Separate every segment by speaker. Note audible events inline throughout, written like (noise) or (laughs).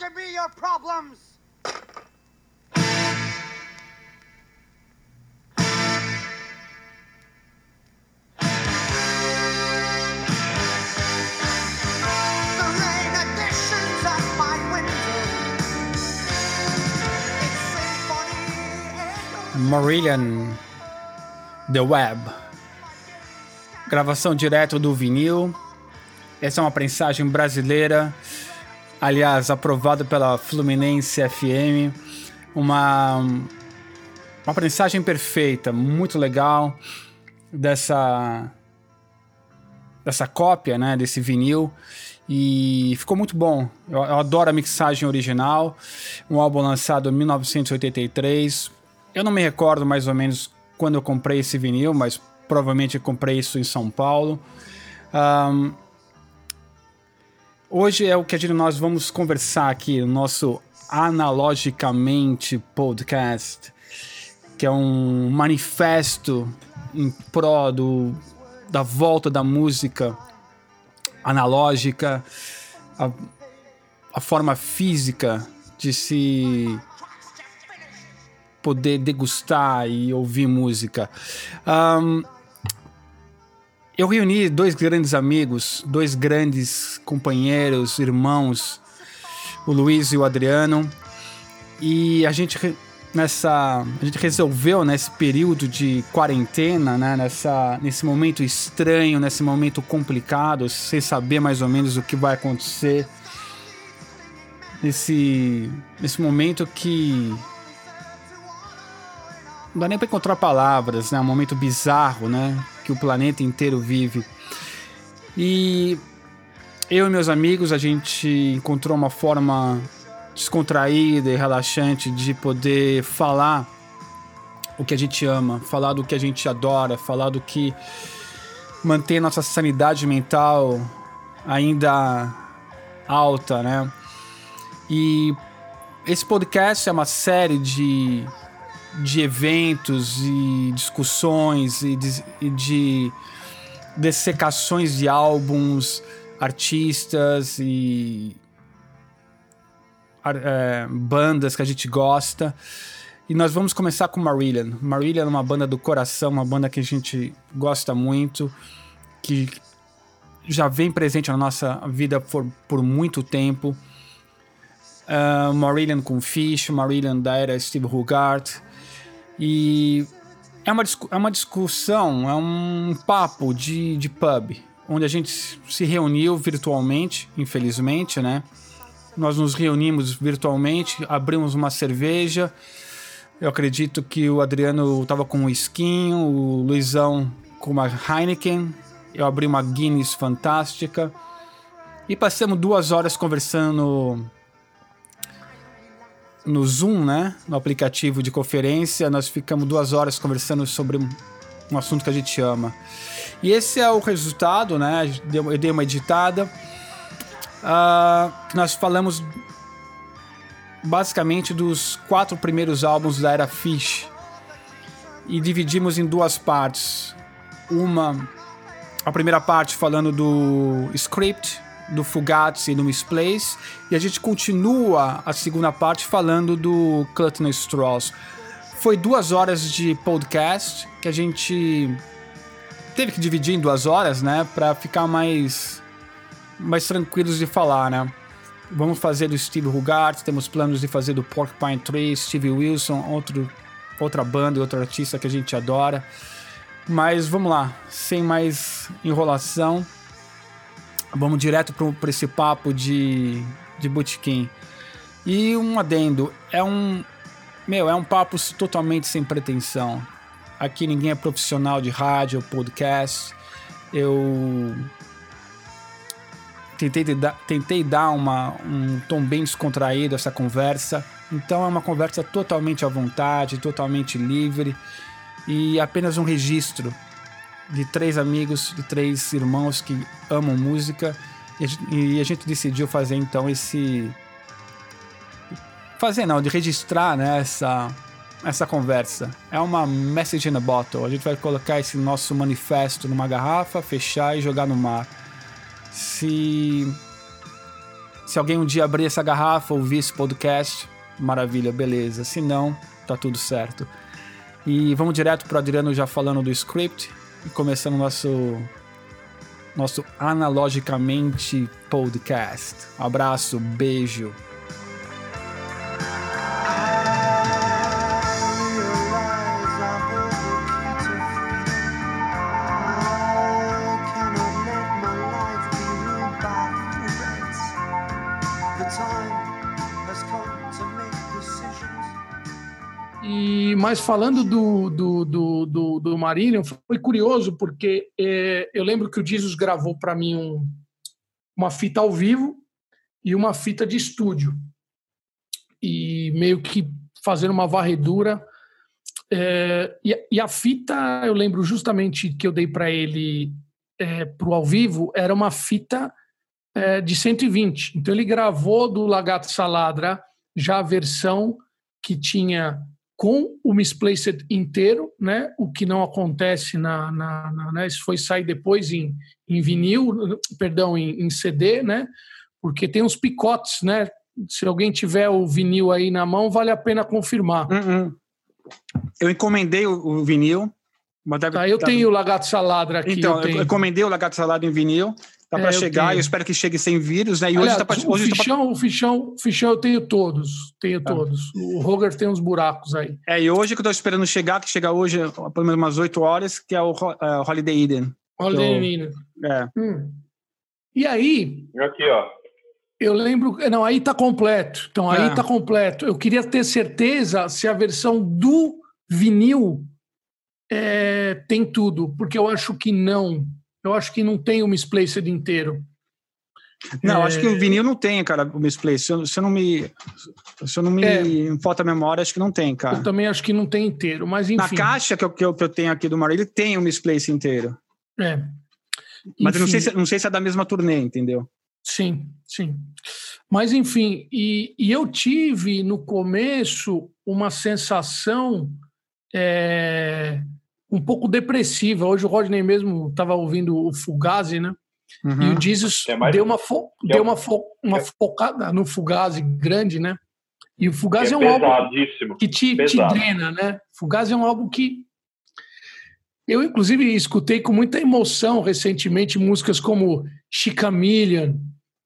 Speaker 1: give me your problems!
Speaker 2: Marillion The Web. Gravação direto do vinil. Essa é uma prensagem brasileira, aliás, aprovada pela Fluminense FM. Uma, uma prensagem perfeita, muito legal dessa dessa cópia, né, desse vinil e ficou muito bom. Eu, eu adoro a mixagem original, um álbum lançado em 1983. Eu não me recordo mais ou menos quando eu comprei esse vinil, mas provavelmente comprei isso em São Paulo. Ahn, hoje é o que a nós vamos conversar aqui no nosso Analogicamente Podcast, que é um manifesto em pró do, da volta da música analógica, a, a forma física de se poder degustar e ouvir música. Ahn, eu reuni dois grandes amigos, dois grandes companheiros, irmãos, o Luiz e o Adriano, e a gente nessa a gente resolveu nesse período de quarentena, né, nessa nesse momento estranho, nesse momento complicado, sem saber mais ou menos o que vai acontecer, nesse nesse momento que não dá nem para encontrar palavras, né? Um momento bizarro, né? Que o planeta inteiro vive. E eu e meus amigos, a gente encontrou uma forma descontraída e relaxante de poder falar o que a gente ama, falar do que a gente adora, falar do que mantém nossa sanidade mental ainda alta, né? E esse podcast é uma série de de eventos e discussões e de, e de dessecações de álbuns, artistas e é, bandas que a gente gosta. E nós vamos começar com Marillion. Marillion é uma banda do coração, uma banda que a gente gosta muito, que já vem presente na nossa vida por, por muito tempo. Uh, Marillion com Fish, Marillion da era Steve Hogarth. E é uma, é uma discussão, é um papo de, de pub, onde a gente se reuniu virtualmente, infelizmente, né? Nós nos reunimos virtualmente, abrimos uma cerveja. Eu acredito que o Adriano estava com um esquinho, o Luizão com uma Heineken. Eu abri uma Guinness fantástica. E passamos duas horas conversando no Zoom, né? No aplicativo de conferência, nós ficamos duas horas conversando sobre um, assunto que a gente ama. E esse é o resultado, né? Eu dei uma editada. que nós falamos basicamente dos quatro primeiros álbuns da era Fish e dividimos em duas partes. Uma, a primeira parte falando do script, do Fugazi e do Misplace, e a gente continua a segunda parte falando do Cutner Strauss. Foi duas horas de podcast que a gente teve que dividir em duas horas, né, para ficar mais mais tranquilos de falar, né? Vamos fazer do Steve Hogarth, temos planos de fazer do Porcupine Tree, Steve Wilson, outro, outra banda e outro artista que a gente adora. Mas vamos lá, sem mais enrolação, vamos direto para esse papo de, de botequim. E um adendo, é um. Meu, é um papo totalmente sem pretensão. Aqui ninguém é profissional de rádio, podcast. Eu tentei, tentei dar uma, um tom bem descontraído a essa conversa. Então é uma conversa totalmente à vontade, totalmente livre e apenas um registro de três amigos, de três irmãos que amam música e a gente, decidiu fazer então esse fazer não, de registrar né, essa essa conversa. É uma message in a bottle. A gente vai colocar esse nosso manifesto numa garrafa, fechar e jogar no mar. Se Se alguém um dia abrir essa garrafa, ouvir esse podcast, maravilha, beleza. Se não, tá tudo certo. E vamos direto pro Adriano já falando do script e começando nosso nosso analogicamente podcast. Abraço, beijo.
Speaker 3: Mas falando do, do, do, do, do Marillion, foi curioso porque é, eu lembro que o Jesus gravou para mim um, uma fita ao vivo e uma fita de estúdio. E meio que fazendo uma varredura. É, e, e, a fita, eu lembro justamente que eu dei para ele é, para o ao vivo, era uma fita é, de 120. Então ele gravou do Lagato Saladra já a versão que tinha com o misplaced inteiro, né? O que não acontece na, na, na né? Isso foi sair depois em, em vinil, perdão, em, em, CD, né? Porque tem uns picotes, né? Se alguém tiver o vinil aí na mão, vale a pena confirmar.
Speaker 2: Uh -uh. Eu encomendei o, o vinil.
Speaker 3: Mas deve, ah, eu tenho o Lagato Saladra aqui.
Speaker 2: Então,
Speaker 3: eu,
Speaker 2: eu encomendei o Lagato Saladra em vinil. Tá para é, chegar, eu, eu, espero que chegue sem vírus, né? E
Speaker 3: Aliás,
Speaker 2: hoje tá pra,
Speaker 3: o,
Speaker 2: hoje
Speaker 3: fichão,
Speaker 2: tá
Speaker 3: o fichão, o fichão eu tenho todos, tenho tá. todos. O Roger tem uns buracos aí.
Speaker 2: É, e hoje que eu tô esperando chegar, que chega hoje, pelo menos umas 8 horas, que é o uh, Holiday Eden.
Speaker 3: Holiday Eden.
Speaker 2: É.
Speaker 3: Hum. E aí...
Speaker 4: Aqui, ó.
Speaker 3: Eu lembro... Não, aí tá completo. Então, aí é. tá completo. Eu queria ter certeza se a versão do vinil é, tem tudo, porque eu acho que não eu acho que não tem o misplaced inteiro.
Speaker 2: Não, é... acho que o vinil não tem, cara, o misplaced. Se eu, se eu não me, se eu não me é. falta memória, acho que não tem, cara.
Speaker 3: Eu também acho que não tem inteiro, mas enfim.
Speaker 2: Na caixa que eu, que eu, que eu tenho aqui do Mario, ele tem o misplaced inteiro.
Speaker 3: É.
Speaker 2: Mas eu não sei, se, não sei se é da mesma turnê, entendeu?
Speaker 3: Sim, sim. Mas enfim, e, e eu tive no começo uma sensação é, um pouco depressiva. Hoje o Rodney mesmo estava ouvindo o Fugazi, né? Uhum. E o Jesus é mais... deu, uma, fo... é... deu uma, fo... uma é... focada no Fugazi grande, né? E o Fugazi é, é um álbum que te, te, drena, né? Fugazi é um álbum que eu, inclusive, escutei com muita emoção recentemente músicas como Chicamillion,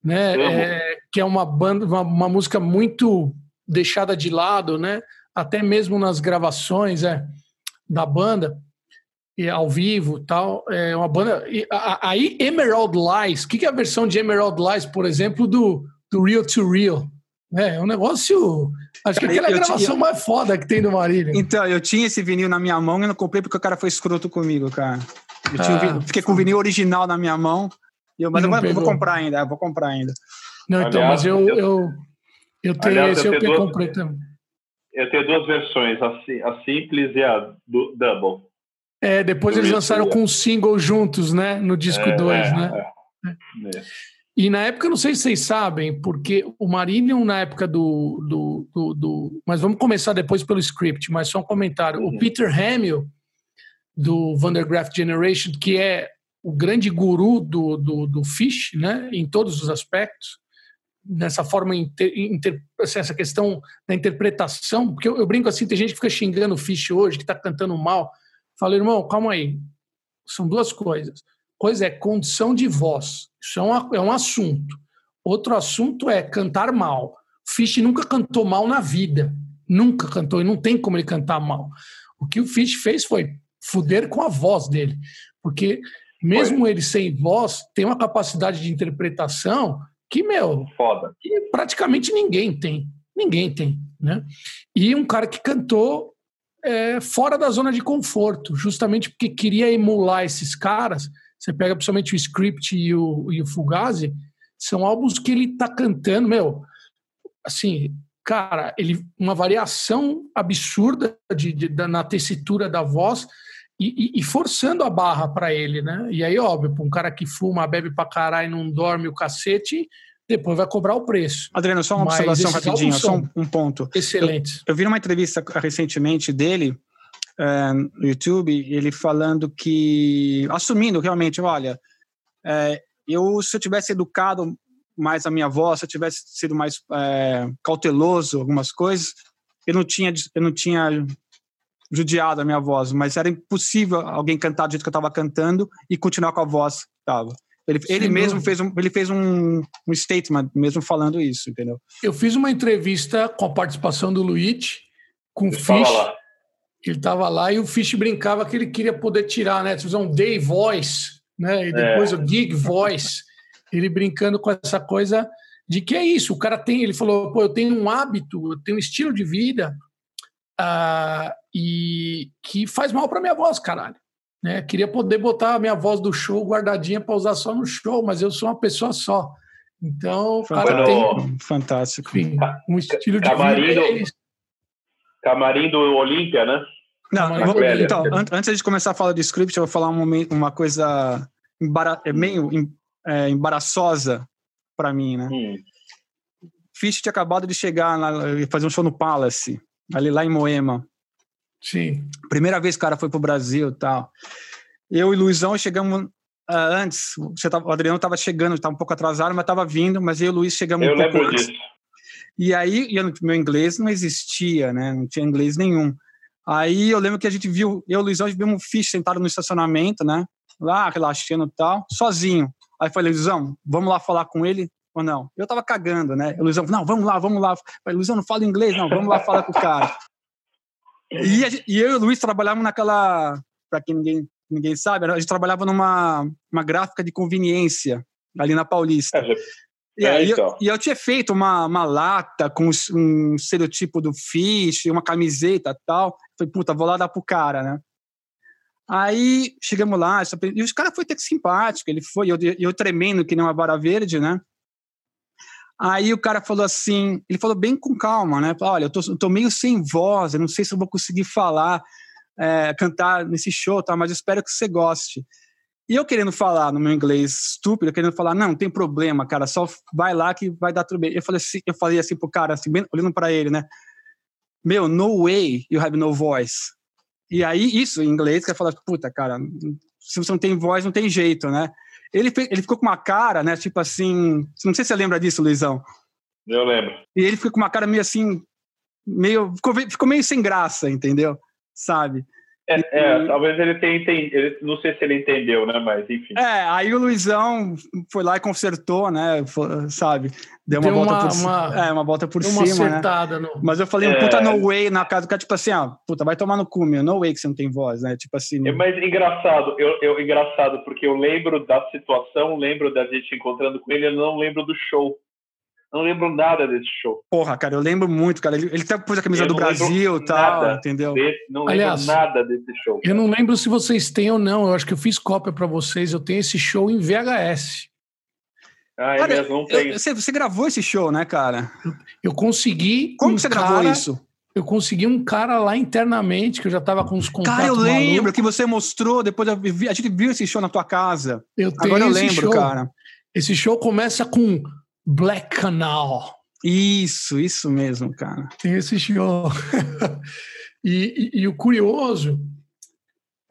Speaker 3: né? É, que é uma banda, uma, uma, música muito deixada de lado, né? Até mesmo nas gravações é, da banda e ao vivo tal. É uma banda. E, a, aí, Emerald Lies, o que, que é a versão de Emerald Lies, por exemplo, do, do Real to Real? É, é um negócio. Acho que aquela eu, gravação tinha... mais foda que tem do Marília.
Speaker 2: Então, eu tinha esse vinil na minha mão e não comprei porque o cara foi escroto comigo, cara. Eu ah, fiquei com o vinil original na minha mão. Eu, mas eu vou, eu vou, comprar ainda, eu vou comprar ainda.
Speaker 3: Não, então, Aliás, mas eu, eu, eu tenho Aliás, esse eu, eu comprei também.
Speaker 4: Eu tenho duas versões, a, a simples e a do, double.
Speaker 3: É, depois eles lançaram com um single juntos, né? No disco 2, é, é, né? É. E na época, não sei se vocês sabem, porque o Marillion, na época do, do, do, do, Mas vamos começar depois pelo script, mas só um comentário. Uhum. O Peter Hamill, do Vandergraft Generation, que é o grande guru do, do, do Fish, né? Em todos os aspectos, nessa forma, inter, inter, assim, essa questão da interpretação, porque eu, eu, brinco assim, tem gente que fica xingando o Fish hoje, que está cantando mal. Falei, irmão, calma aí. São duas coisas. Coisa é condição de voz. Isso é um, é um assunto. Outro assunto é cantar mal. Fish nunca cantou mal na vida. Nunca cantou e não tem como ele cantar mal. O que o Fish fez foi fuder com a voz dele. Porque mesmo foi. ele sem voz, tem uma capacidade de interpretação que, meu,
Speaker 4: Foda.
Speaker 3: que praticamente ninguém tem. Ninguém tem, né? E um cara que cantou é, fora da zona de conforto, justamente porque queria emular esses caras. Você pega principalmente o Script e o, e o Fugazi, são álbuns que ele tá cantando, meu, assim, cara, ele uma variação absurda de, de, de na tessitura da voz e, e, e forçando a barra para ele, né? E aí, óbvio, um cara que fuma, bebe pra caralho e não dorme o cacete, depois vai cobrar o preço.
Speaker 2: Adriano, só uma Mas observação rapidinho, só um, um, ponto.
Speaker 3: Excelente.
Speaker 2: Eu, eu, vi uma entrevista recentemente dele é, no YouTube, ele falando que, assumindo realmente, olha, é, eu se eu tivesse educado mais a minha voz, se eu tivesse sido mais é, cauteloso algumas coisas, eu não tinha eu não tinha judiado a minha voz, mas era impossível alguém cantar do jeito que eu estava cantando e continuar com a voz que tava. Ele, ele mesmo fez um, ele fez um, um statement mesmo falando isso, entendeu?
Speaker 3: Eu fiz uma entrevista com a participação do Luigi com o Fish. Ele estava lá e o Fish brincava que ele queria poder tirar, né? Fazer um day voice, né? E depois é. o gig voice. Ele brincando com essa coisa de que é isso. O cara tem, ele falou, pô, eu tenho um hábito, eu tenho um estilo de vida uh, e que faz mal para minha voz, caralho. Né? Queria poder botar a minha voz do show guardadinha para usar só no show, mas eu sou uma pessoa só. Então, cara tem
Speaker 2: fantástico.
Speaker 3: Enfim, um estilo de camarim vida. Do,
Speaker 4: é camarim do Olímpia, né?
Speaker 2: Não, vou, então, antes de começar a falar de script, eu vou falar um uma coisa embara, é meio é, embaraçosa para mim, né? Hum. Fish tinha acabado de chegar, na, fazer um show no Palace, ali lá em Moema.
Speaker 3: Sim.
Speaker 2: Primeira vez que o cara foi pro Brasil e tal. Eu e Luizão chegamos uh, antes. Você tava, o Adriano estava chegando, estava um pouco atrasado, mas estava vindo. Mas eu e o Luiz chegamos
Speaker 4: eu
Speaker 2: um pouco
Speaker 4: antes. Disso.
Speaker 2: E aí, eu, meu inglês não existia, né? Não tinha inglês nenhum. Aí eu lembro que a gente viu, eu e o Luizão, a gente viu um fish sentado no estacionamento, né? Lá, relaxando e tal, sozinho. Aí eu falei, Luizão, vamos lá falar com ele ou não? Eu tava cagando, né? O Luizão, não, vamos lá, vamos lá. Eu falei, Luizão, não fala inglês, não, vamos lá falar com o cara. E, gente, e eu e o Luiz trabalhávamos naquela, para quem ninguém, ninguém sabe, a gente trabalhava numa uma gráfica de conveniência ali na Paulista.
Speaker 4: É,
Speaker 2: e, aí, então. eu, eu tinha feito uma, uma lata com um estereotipo do Fish, uma camiseta e tal. Falei, puta, vou lá dar pro cara, né? Aí chegamos lá, e os cara foi até simpático, ele foi, eu, eu tremendo que nem uma vara verde, né? Aí o cara falou assim, ele falou bem com calma, né? Falou, Olha, eu tô, eu tô meio sem voz, eu não sei se eu vou conseguir falar, é, cantar nesse show, tá? mas eu espero que você goste. E eu querendo falar no meu inglês estúpido, querendo falar, não, não tem problema, cara, só vai lá que vai dar tudo bem. Eu falei assim, eu falei assim pro cara, assim, bem, olhando para ele, né? Meu, no way you have no voice. E aí, isso em inglês, quer falar, puta, cara, se você não tem voz, não tem jeito, né? Ele, ele ficou com uma cara, né? Tipo assim. Não sei se você lembra disso, Luizão.
Speaker 4: Eu lembro.
Speaker 2: E ele ficou com uma cara meio assim. Meio, ficou, ficou meio sem graça, entendeu? Sabe?
Speaker 4: É, é, talvez ele tenha entendido, não sei se ele entendeu, né? Mas enfim.
Speaker 2: É, aí o Luizão foi lá e consertou, né? Foi, sabe? Deu uma, volta uma, por uma, é, uma volta por
Speaker 3: uma
Speaker 2: cima, né?
Speaker 3: No...
Speaker 2: Mas eu falei, um puta é... no way na casa do cara, tipo assim, ó, puta, vai tomar no cu, meu, no way que você não tem voz, né? Tipo assim.
Speaker 4: É, mas engraçado, eu, eu engraçado, porque eu lembro da situação, lembro da gente encontrando com ele, eu não lembro do show não lembro nada desse show.
Speaker 2: Porra, cara, eu lembro muito, cara. Ele, ele até pôs a camisa do Brasil e tal, entendeu?
Speaker 4: Desse, não lembro Aliás, nada desse show.
Speaker 3: Cara. Eu não lembro se vocês têm ou não. Eu acho que eu fiz cópia para vocês. Eu tenho esse show em VHS.
Speaker 4: Ah, é cara, mesmo, não tem.
Speaker 2: Você, você, gravou esse show, né, cara?
Speaker 3: Eu consegui.
Speaker 2: Como um você cara, gravou isso?
Speaker 3: Eu consegui um cara lá internamente, que eu já tava com os contatos.
Speaker 2: Cara, eu lembro maluco. que você mostrou, depois vi, a gente viu esse show na tua casa.
Speaker 3: Eu tenho
Speaker 2: Agora eu
Speaker 3: lembro,
Speaker 2: show. cara.
Speaker 3: Esse show começa com Black Canal.
Speaker 2: Isso, isso mesmo, cara.
Speaker 3: Tem esse show. (laughs) e, e, e, o curioso.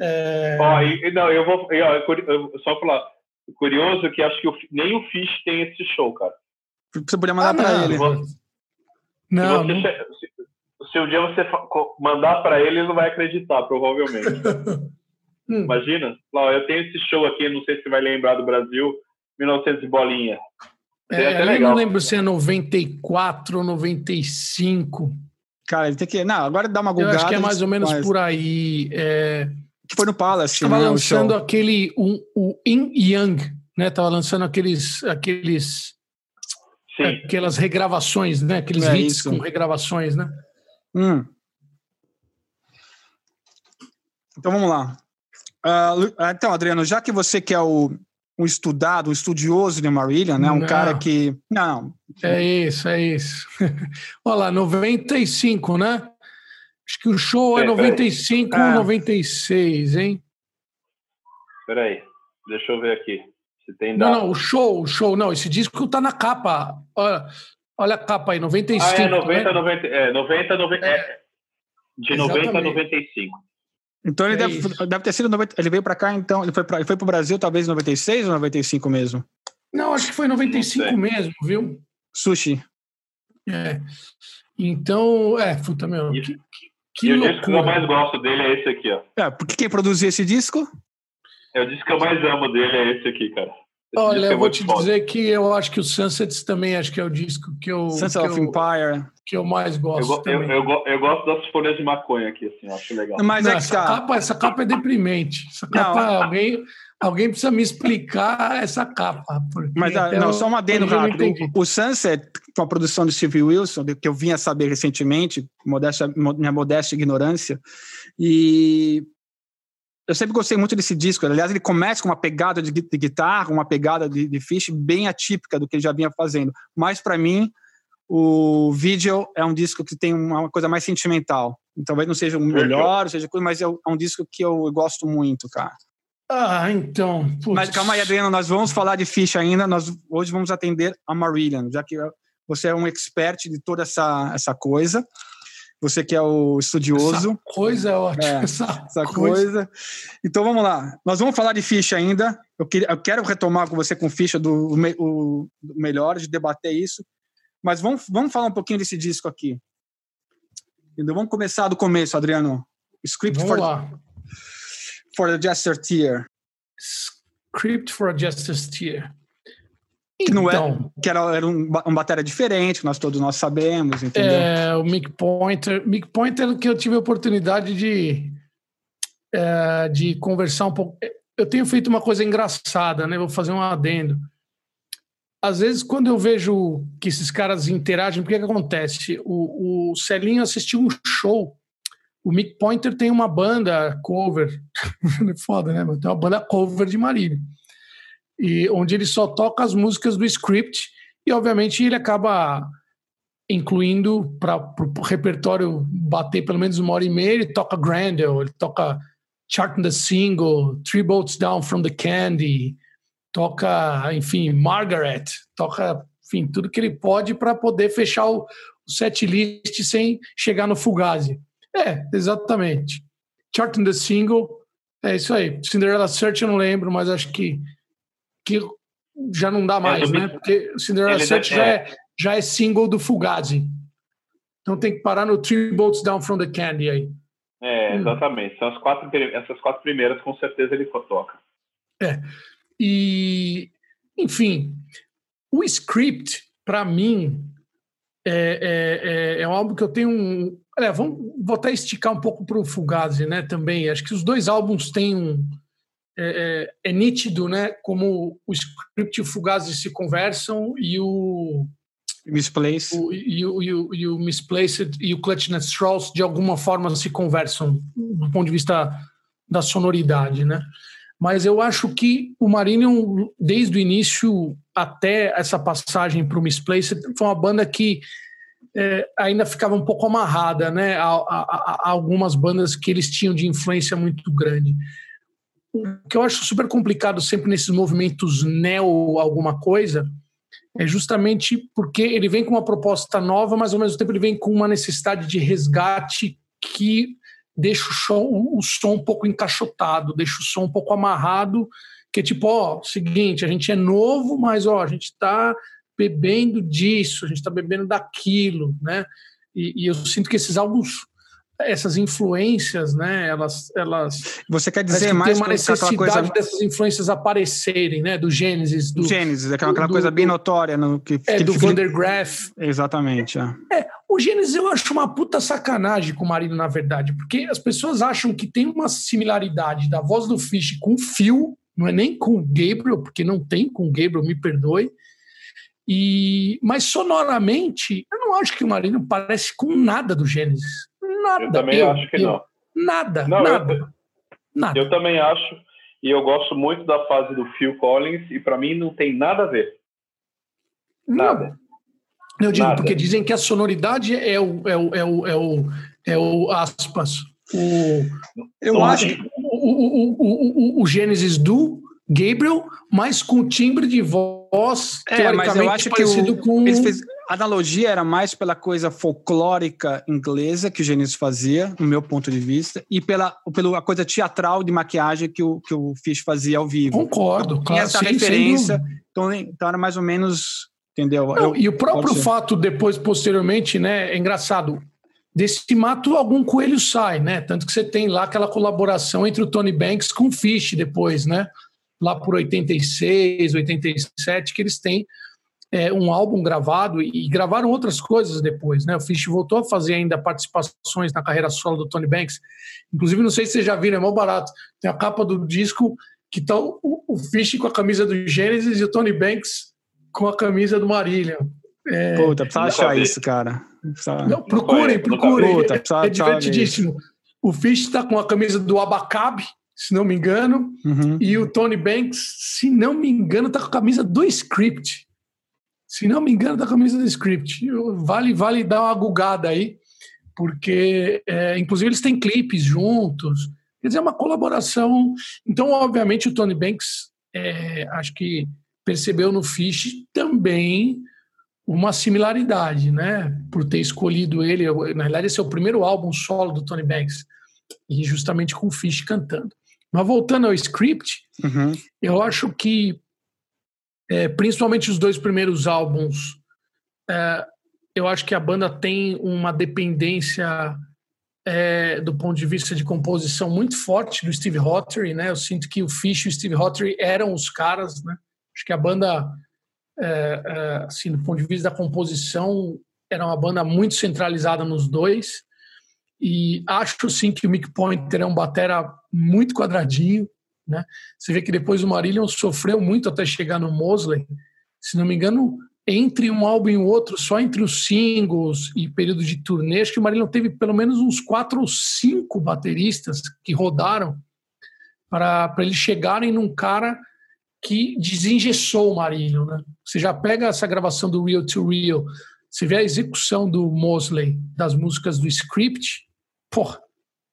Speaker 3: É...
Speaker 4: Ó, e, não, eu vou eu, eu, só falar. O curioso é que acho que o, nem o Fish tem esse show, cara.
Speaker 2: Você podia mandar ah, para ele.
Speaker 3: não,
Speaker 4: se, você, não. Se, se, um dia você mandar para ele, ele não vai acreditar, provavelmente. (laughs) hum. Imagina? Lá, eu tenho esse show aqui, não sei se vai lembrar do Brasil, 1900 bolinha.
Speaker 3: É, eu não lembro se é 94 ou 95.
Speaker 2: Cara, ele tem que. Não, agora dá uma gulgada.
Speaker 3: Eu acho que é mais ou menos por aí. É...
Speaker 2: Que foi no Palace.
Speaker 3: Estava né, lançando aquele. Um, o In Young, né? Tava lançando aqueles. aqueles
Speaker 4: Sim.
Speaker 3: Aquelas regravações, né? Aqueles é hits isso. com regravações, né?
Speaker 2: Hum. Então vamos lá. Uh, então, Adriano, já que você quer o, um estudado, um estudioso de Marília, né? Um não. cara que. Não.
Speaker 3: É isso, é isso. (laughs) Olha lá, 95, né? Acho que o show é 95 ou 96, hein?
Speaker 4: Peraí, deixa eu ver aqui. Se tem data.
Speaker 3: Não, não, o show, o show, não. Esse disco tá na capa. Olha, olha a capa aí, 95. Ah,
Speaker 4: é 90, né? 90, é, 90, 90. É, de exatamente. 90 a 95.
Speaker 2: Então ele é deve, deve, ter sido. 90, ele veio para cá, então. Ele foi para ele foi o Brasil talvez em 96 ou 95 mesmo?
Speaker 3: Não, acho que foi 95 mesmo, viu?
Speaker 2: Sushi.
Speaker 3: É. Então, é, puta, meu.
Speaker 4: E-
Speaker 3: Que, que,
Speaker 4: e o disco que eu
Speaker 3: loucura.
Speaker 4: mais gosto dele é esse aqui, ó.
Speaker 2: É, porque quem produziu esse disco?
Speaker 4: É o disco que eu mais amo dele é esse aqui, cara.
Speaker 3: Olha,
Speaker 4: é
Speaker 3: eu vou te
Speaker 4: foda.
Speaker 3: dizer que eu acho que o Sunsets também acho que é o disco que eu,
Speaker 2: Sunset
Speaker 3: que
Speaker 2: of
Speaker 3: eu,
Speaker 2: Empire.
Speaker 3: que eu mais
Speaker 4: Eu,
Speaker 3: gosto.
Speaker 4: go- eu,
Speaker 3: também.
Speaker 4: eu, eu gosto das folhas de maconha aqui, assim, eu acho legal.
Speaker 2: Mas
Speaker 3: Não,
Speaker 2: é que
Speaker 3: essa,
Speaker 2: tá.
Speaker 3: capa, essa capa é deprimente. Essa
Speaker 2: Não.
Speaker 3: capa, alguém, alguém precisa me explicar essa capa.
Speaker 2: Mas ah, não,
Speaker 3: eu-
Speaker 2: só um adendo
Speaker 3: não
Speaker 2: rápido. O Sunset, com a produção de Steve Wilson, que eu vinha saber recentemente, modéstia, mo- minha modesta ignorância, e eu sempre gostei muito desse disco. Aliás, ele começa com uma pegada de, gui- de guitarra, uma pegada de, de Fish bem atípica do que ele já vinha fazendo. Mas, para mim, o Video é um disco que tem uma coisa mais sentimental. Talvez não seja o melhor, seja coisa, mas é um é um disco que eu gosto muito, cara.
Speaker 3: Ah, então. putz.
Speaker 2: Mas calma aí, Adriano, nós vamos falar de Fish ainda. Nós hoje vamos atender a Marillion, já que você é um expert de toda essa, essa coisa. Você que é o estudioso,
Speaker 3: Essa coisa é ótima.
Speaker 2: É,
Speaker 3: essa,
Speaker 2: essa coisa. Então vamos lá. Nós vamos falar de Fish ainda. Eu, queria, eu quero retomar com você com Fish do, o do melhor, de debater isso. Mas vamos, vamos falar um pouquinho desse disco aqui. Entendeu? Vamos começar do começo, Adriano. Script
Speaker 3: Vamos
Speaker 2: for,
Speaker 3: lá.
Speaker 2: for the Jester Tear.
Speaker 3: Script for a Justice Tier.
Speaker 2: Que não é-
Speaker 3: então,
Speaker 2: Que era, era um, ba- uma bateria diferente, nós todos nós sabemos, entendeu?
Speaker 3: É, o Mick Pointer. Mick Pointer que eu tive a oportunidade de, é, de conversar um pouco. Eu tenho feito uma coisa engraçada, né? Vou fazer um adendo. Às vezes, quando eu vejo que esses caras interagem, o que, que acontece? O, o Celinho assistiu um show. O Mick Pointer tem uma banda cover. (laughs) Foda, né? mano? Tem uma banda cover de Marília. E onde ele só toca as músicas do script. E, obviamente, ele acaba incluindo para o repertório bater pelo menos uma hora e meia, ele toca Grendel, ele toca Charting the Single, Three Boats Down from the Candy, toca, enfim, Margaret, toca, enfim, tudo que ele pode para poder fechar o, o set list sem chegar no Fugazi. É, exatamente. Charting the Single, é isso aí. Cinderella Search eu não lembro, mas acho que, que já não dá mais,
Speaker 4: do
Speaker 3: né? Porque Cinderella
Speaker 4: Ele
Speaker 3: Search
Speaker 4: deve-
Speaker 3: já é, já é single do Fugazi. Então tem que parar no Three Boats Down from the Candy aí.
Speaker 4: É,
Speaker 3: Hum.
Speaker 4: exatamente. São as quatro, essas quatro primeiras, com certeza ele toca.
Speaker 3: E, enfim, o script, para mim, é, é, é, é um álbum que eu tenho um. Olha, vamos vou até esticar um pouco para o Fugazi, né? Também. Acho que os dois álbuns têm um. É, é- é nítido, né? Como o script e o Fugazi se conversam e o,
Speaker 2: Misplace.
Speaker 3: o, e, o, e, o, e o Misplaced e o Clutchnet Strauss de alguma forma se conversam do ponto de vista da sonoridade, né? Mas eu acho que o Marillion, desde o início até essa passagem para o Misplaced, foi uma banda que é, ainda ficava um pouco amarrada, né? A- a- a algumas bandas que eles tinham de influência muito grande. O que eu acho super complicado sempre nesses movimentos neo alguma coisa é justamente porque ele vem com uma proposta nova, mas ao mesmo tempo ele vem com uma necessidade de resgate que deixa o som, o som um pouco encaixotado, deixa o som um pouco amarrado, que é tipo, ó, seguinte, a gente é novo, mas ó, a gente está bebendo disso, a gente está bebendo daquilo, né? E, e eu sinto que esses álbuns, essas influências, né, elas, elas
Speaker 2: Você quer dizer
Speaker 3: que
Speaker 2: mais
Speaker 3: tem uma necessidade
Speaker 2: coisa
Speaker 3: dessas influências aparecerem, né, do Gênesis, do,
Speaker 2: Gênesis, aquela, aquela
Speaker 3: do-
Speaker 2: coisa
Speaker 3: do-
Speaker 2: bem notória no que,
Speaker 3: é,
Speaker 2: que
Speaker 3: do
Speaker 2: fica-
Speaker 3: Van der Graaf,
Speaker 2: Exatamente. é.
Speaker 3: o Gênesis eu acho uma puta sacanagem com o Marino, na verdade, porque as pessoas acham que tem uma similaridade da voz do Fish com o Phil, não é nem com o Gabriel, porque não tem com o Gabriel, me perdoe. E, mas sonoramente, eu não acho que o Marino parece com nada do Gênesis. Nada.
Speaker 4: Eu também
Speaker 3: eu-
Speaker 4: acho que
Speaker 3: eu-
Speaker 4: não.
Speaker 3: Nada,
Speaker 4: Não, eu-
Speaker 3: nada. nada.
Speaker 4: Eu também acho, e eu gosto muito da fase do Phil Collins, e para mim não tem nada a ver. Nada.
Speaker 3: Eu digo,
Speaker 4: Nada.
Speaker 3: porque dizem que a sonoridade é o, é o, é o, é o, é o aspas, o,
Speaker 2: Eu
Speaker 4: Não,
Speaker 2: acho.
Speaker 3: o, o, o, o, o Gênesis do Gabriel, mas com timbre de voz
Speaker 2: É, mas eu
Speaker 3: teoricamente
Speaker 2: acho que
Speaker 3: parecido
Speaker 2: o,
Speaker 3: com
Speaker 2: eles fez- a analogia era mais pela coisa folclórica inglesa que o Genesis fazia, no meu ponto de vista, e pela, pela coisa teatral de maquiagem que o, que o Fish fazia ao vivo.
Speaker 3: Concordo,
Speaker 2: Tinha
Speaker 3: claro.
Speaker 2: essa
Speaker 3: sem
Speaker 2: referência, então, então era mais ou menos, entendeu?
Speaker 3: Não,
Speaker 2: Eu-
Speaker 3: e o próprio fato, depois, posteriormente, né? É engraçado. Desse mato, algum coelho sai, né? Tanto que você tem lá aquela colaboração entre o Tony Banks com o Fish depois, né? Lá por 86, 87, que eles têm é, um álbum gravado e, e gravaram outras coisas depois, né? O Fish voltou a fazer ainda participações na carreira solo do Tony Banks. Inclusive, não sei se vocês já viram, é mó barato. Tem a capa do disco que tá o, o Fish com a camisa do Genesis e o Tony Banks com a camisa do Marília.
Speaker 2: Puta, precisava
Speaker 4: Nunca
Speaker 2: achar isso, cara.
Speaker 3: Não, procurem, procurem.
Speaker 2: Puta,
Speaker 3: É-
Speaker 2: precisava-
Speaker 3: é
Speaker 2: ver
Speaker 3: divertidíssimo. O Fish está com a camisa do Abacabe, se não me engano,
Speaker 2: Uhum.
Speaker 3: e o Tony Banks, se não me engano, está com a camisa do Script. Se não me engano, está com a camisa do Script. Vale, vale dar uma gugada aí, porque, é, inclusive, eles têm clipes juntos. Quer dizer, é uma colaboração. Então, obviamente, o Tony Banks, é, acho que percebeu no Fish também uma similaridade, né? Por ter escolhido ele. Na realidade, esse é o primeiro álbum solo do Tony Banks, e justamente com o Fish cantando. Mas voltando ao script,
Speaker 2: Uhum.
Speaker 3: eu acho que, é, principalmente os dois primeiros álbuns, é, eu acho que a banda tem uma dependência é, do ponto de vista de composição muito forte do Steve Hottery, né? Eu sinto que o Fish e o Steve Hottery eram os caras, né? Acho que a banda, é, é, assim, do ponto de vista da composição, era uma banda muito centralizada nos dois. E acho sim que o Mick Pointer é um batera muito quadradinho, né? Você vê que depois o Marillion sofreu muito até chegar no Mosley. Se não me engano, entre um álbum e o outro, só entre os singles e período de turnê, acho que o Marillion teve pelo menos uns quatro ou cinco bateristas que rodaram para eles chegarem num cara que desengessou o Marillion, né? Você já pega essa gravação do Real to Real, você vê a execução do Mosley das músicas do Script, porra,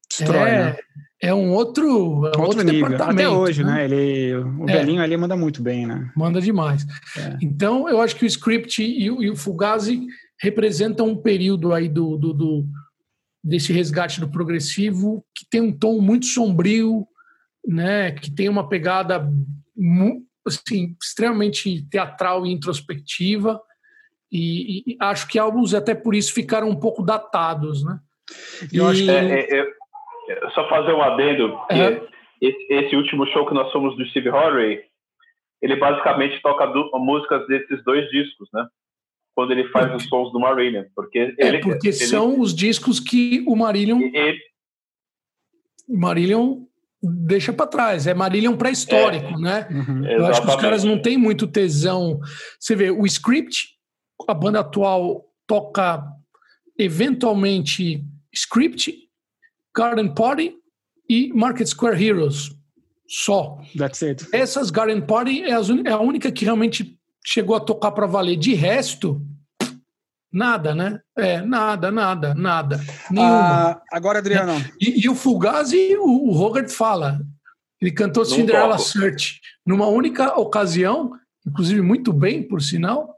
Speaker 2: Destrói,
Speaker 3: é,
Speaker 2: né?
Speaker 3: É um outro, é um
Speaker 2: Outro,
Speaker 3: outro,
Speaker 2: nível.
Speaker 3: departamento.
Speaker 2: Até hoje, né? Ele, o
Speaker 3: É.
Speaker 2: velhinho ali manda muito bem, né?
Speaker 3: Manda demais.
Speaker 2: É.
Speaker 3: Então, eu acho que o Script e o, e o Fugazi representam um período aí do, do, do- desse resgate do progressivo que tem um tom muito sombrio, né? Que tem uma pegada assim, extremamente teatral e introspectiva. E, e- acho que álbuns até por isso ficaram um pouco datados, né? E eu acho que
Speaker 4: É, é, é, só fazer um adendo, porque
Speaker 3: É.
Speaker 4: esse, esse último show que nós fomos do Steve Horry, ele basicamente toca du- músicas desses dois discos, né? Quando ele faz os sons do Marillion, porque
Speaker 3: é
Speaker 4: ele,
Speaker 3: porque
Speaker 4: ele-
Speaker 3: são os discos que o Marillion
Speaker 4: ele-
Speaker 3: Marillion deixa para trás. É Marillion pré-histórico, né?
Speaker 2: Uhum.
Speaker 3: Eu acho que os caras não têm muito tesão. Você vê, o Script, a banda atual toca eventualmente Script, Garden Party e Market Square Heroes. Só.
Speaker 2: That's it.
Speaker 3: Essas Garden Party é, é a única que realmente chegou a tocar para valer. De resto, nada, né? É, nada, nada, nada. Nenhuma.
Speaker 2: Ah, agora, Adriano.
Speaker 3: E, e o Fugazi, o, o Hogarth fala. Ele cantou Cinderella. Search numa única ocasião, inclusive muito bem, por sinal,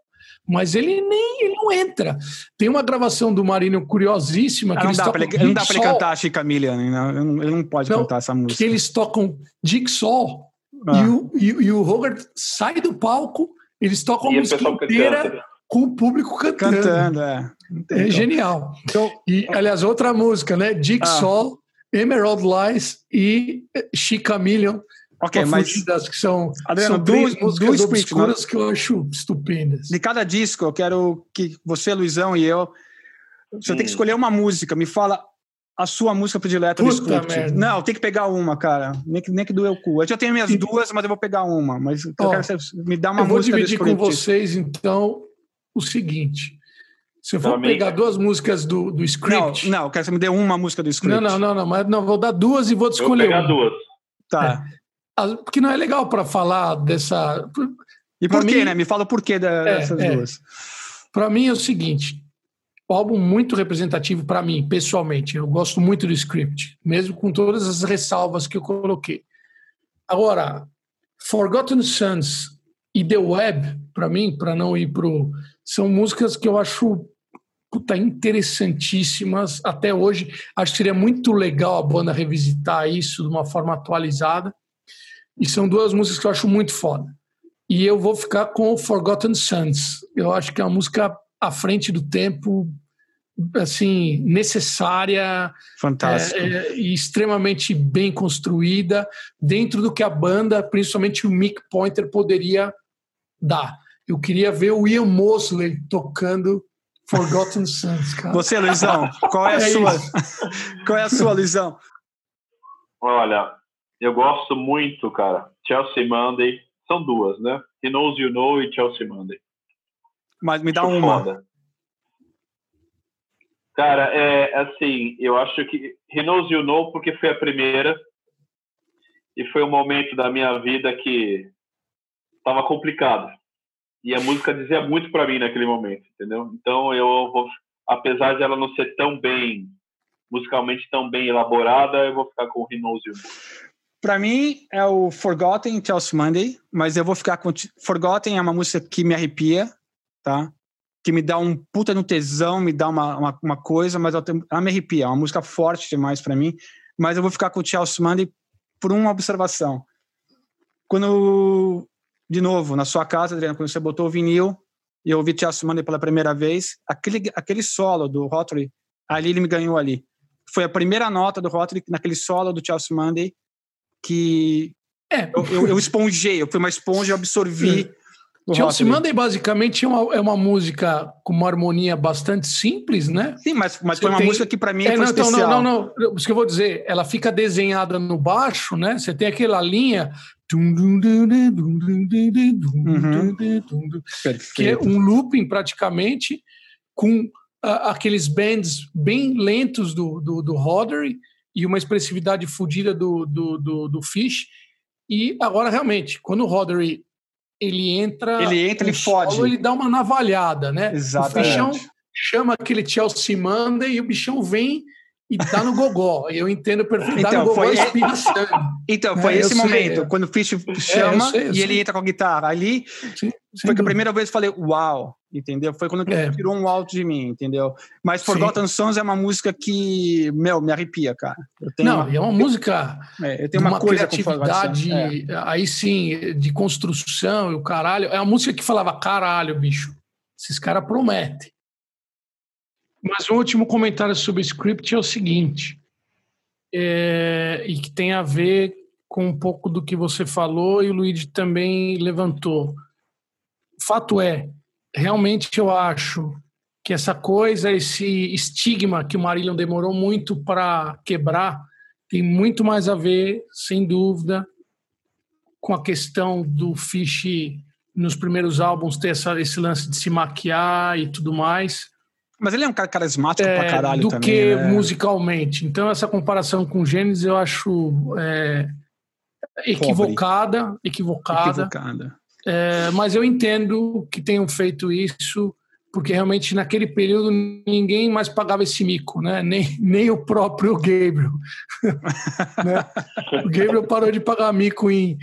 Speaker 3: mas ele nem ele não entra. Tem uma gravação do Marinho curiosíssima que
Speaker 2: Ah, não,
Speaker 3: eles
Speaker 2: dá ele, não dá pra ele cantar Chica Millian, né? Não, ele não- pode
Speaker 3: Não,
Speaker 2: cantar essa
Speaker 3: que
Speaker 2: música.
Speaker 3: eles tocam Jigsaw
Speaker 2: Ah.
Speaker 3: e, o, e, e o Hogarth sai do palco, eles tocam a
Speaker 4: e o
Speaker 3: música
Speaker 4: que
Speaker 3: inteira
Speaker 4: canta.
Speaker 3: com o público cantando.
Speaker 2: Cantando, é.
Speaker 3: É genial.
Speaker 2: Então,
Speaker 3: E, aliás, outra música, né? Jigsaw,
Speaker 2: Ah.
Speaker 3: Emerald Lies e Chica Million.
Speaker 2: Ok, mas
Speaker 3: Fugidas, que são,
Speaker 2: Adriano,
Speaker 3: são três
Speaker 2: do-
Speaker 3: músicas
Speaker 2: do Script,
Speaker 3: obscuras que eu acho estupendas.
Speaker 2: de cada disco, eu quero que você, Luizão e eu. Você tem que
Speaker 4: Hum.
Speaker 2: escolher uma música. Me fala a sua música predileta do
Speaker 3: Puta
Speaker 2: script.
Speaker 3: merda.
Speaker 2: Não, tem que pegar uma, cara. Nem que, nem que doer o cu. Eu já tenho minhas
Speaker 3: E-
Speaker 2: duas, mas eu vou pegar uma. Mas eu quero que você me dá uma
Speaker 3: eu vou
Speaker 2: música
Speaker 3: dividir
Speaker 2: do
Speaker 3: com
Speaker 2: script.
Speaker 3: vocês, então, o seguinte. Se eu for
Speaker 4: mim-
Speaker 3: pegar duas músicas do, do
Speaker 2: Não,
Speaker 3: script...
Speaker 2: não, eu quero que você me dê uma música do script.
Speaker 3: não, não, não, não, mas não, vou dar duas e vou
Speaker 4: Eu vou
Speaker 3: escolher
Speaker 4: pegar
Speaker 3: uma.
Speaker 4: duas.
Speaker 2: Tá.
Speaker 3: As- Porque não é legal para falar dessa...
Speaker 2: E por quê,
Speaker 3: mim-
Speaker 2: né? Me fala o porquê da-
Speaker 3: É,
Speaker 2: dessas
Speaker 3: é.
Speaker 2: duas.
Speaker 3: Para mim é o seguinte, o álbum muito representativo para mim, pessoalmente. Eu gosto muito do script, mesmo com todas as ressalvas que eu coloquei. Agora, Forgotten Sons e The Web, para mim, para não ir pro são músicas que eu acho puta, interessantíssimas até hoje. Acho que seria muito legal a banda revisitar isso de uma forma atualizada. E são duas músicas que eu acho muito foda. E eu vou ficar com Forgotten Sons. Eu acho que é uma música à frente do tempo, assim, necessária,
Speaker 2: Fantástico.
Speaker 3: é, é, e extremamente bem construída, dentro do que a banda, principalmente o Mick Pointer, poderia dar. Eu queria ver o Ian Mosley tocando Forgotten Sons, (laughs) cara.
Speaker 2: Você, Luizão, qual é a
Speaker 3: É
Speaker 2: sua?
Speaker 3: isso. (laughs)
Speaker 2: Qual é a sua, Luizão?
Speaker 4: Olha, eu gosto muito, cara. Chelsea Monday. São duas, né? He Knows You Know e Chelsea Monday.
Speaker 2: Mas me dá
Speaker 4: Acho
Speaker 2: uma.
Speaker 4: foda. Cara, é assim, eu acho que He Knows You Know porque foi a primeira e foi um momento da minha vida que estava complicado. E a música dizia muito para mim naquele momento, entendeu? Então eu vou, apesar de ela não ser tão bem musicalmente tão bem elaborada, eu vou ficar com He Knows You Know.
Speaker 2: Pra mim é o Forgotten Chelsea Monday, mas eu vou ficar com Forgotten é uma música que me arrepia, tá? Que me dá um puta no tesão, me dá uma, uma, uma coisa, mas tem- ela me arrepia. É uma música forte demais pra mim, mas eu vou ficar com Chelsea Monday por uma observação. Quando, de novo, na sua casa, Adriano, quando você botou o vinil e eu ouvi Chelsea Monday pela primeira vez, aquele, aquele solo do Rotary, ali ele me ganhou ali. Foi a primeira nota do Rotary naquele solo do Chelsea Monday que
Speaker 3: É,
Speaker 2: eu, eu, eu esponjei, eu fui uma esponja e absorvi.
Speaker 3: Chelsea. Monday basicamente é uma, é uma música com uma harmonia bastante simples, né?
Speaker 2: Sim, mas, mas
Speaker 3: Você
Speaker 2: foi uma
Speaker 3: tem-
Speaker 2: música que para mim
Speaker 3: É, não, então,
Speaker 2: especial.
Speaker 3: não, não, não. Isso que eu vou dizer, ela fica desenhada no baixo, né? Você tem aquela linha. Uhum. Que é um looping praticamente, com ah, aqueles bends bem lentos do, do, do Roddery e uma expressividade fodida do, do, do, do Fish. E agora, realmente, quando o Roddery ele entra.
Speaker 2: Ele entra, ele fode.
Speaker 3: Ele dá uma navalhada, né? O
Speaker 2: Exatamente.
Speaker 3: Fichão chama aquele Chelsea Monday e o bichão vem e dá no gogó. Eu entendo perfeitamente. Dá
Speaker 2: Então,
Speaker 3: gogó
Speaker 2: foi-
Speaker 3: sangue.
Speaker 2: Então, foi
Speaker 3: É,
Speaker 2: esse
Speaker 3: sei,
Speaker 2: momento,
Speaker 3: é.
Speaker 2: quando o Fish chama
Speaker 3: sei, eu
Speaker 2: e
Speaker 3: sei.
Speaker 2: ele entra com a guitarra. Ali
Speaker 3: Sim,
Speaker 2: foi que a primeira vez que eu falei, uau, entendeu? Foi quando
Speaker 3: É.
Speaker 2: tirou um alto de mim, entendeu? Mas
Speaker 3: Sim.
Speaker 2: Forgotten Sons é uma música que, meu, me arrepia, cara.
Speaker 3: Não,
Speaker 2: uma,
Speaker 3: é uma música
Speaker 2: é, eu tenho uma,
Speaker 3: uma
Speaker 2: coisa com
Speaker 3: criatividade,
Speaker 2: É.
Speaker 3: aí sim, de construção e o caralho. É uma música que falava, caralho, bicho, esses caras prometem. Mas um último comentário sobre o script é o seguinte, é, e que tem a ver com um pouco do que você falou e o Luigi também levantou. O fato é, realmente eu acho que essa coisa, esse estigma que o Marillion demorou muito para quebrar, tem muito mais a ver, sem dúvida, com a questão do Fish nos primeiros álbuns ter essa, esse lance de se maquiar e tudo mais,
Speaker 2: Mas ele é um cara carismático
Speaker 3: é,
Speaker 2: pra caralho
Speaker 3: do
Speaker 2: também.
Speaker 3: que
Speaker 2: né?
Speaker 3: musicalmente. Então essa comparação com o Gênesis eu acho é, equivocada, equivocada.
Speaker 2: Equivocada.
Speaker 3: É, mas eu entendo que tenham feito isso, porque realmente naquele período ninguém mais pagava esse mico, né? nem, nem o próprio Gabriel. (laughs) né? O Gabriel parou de pagar mico em,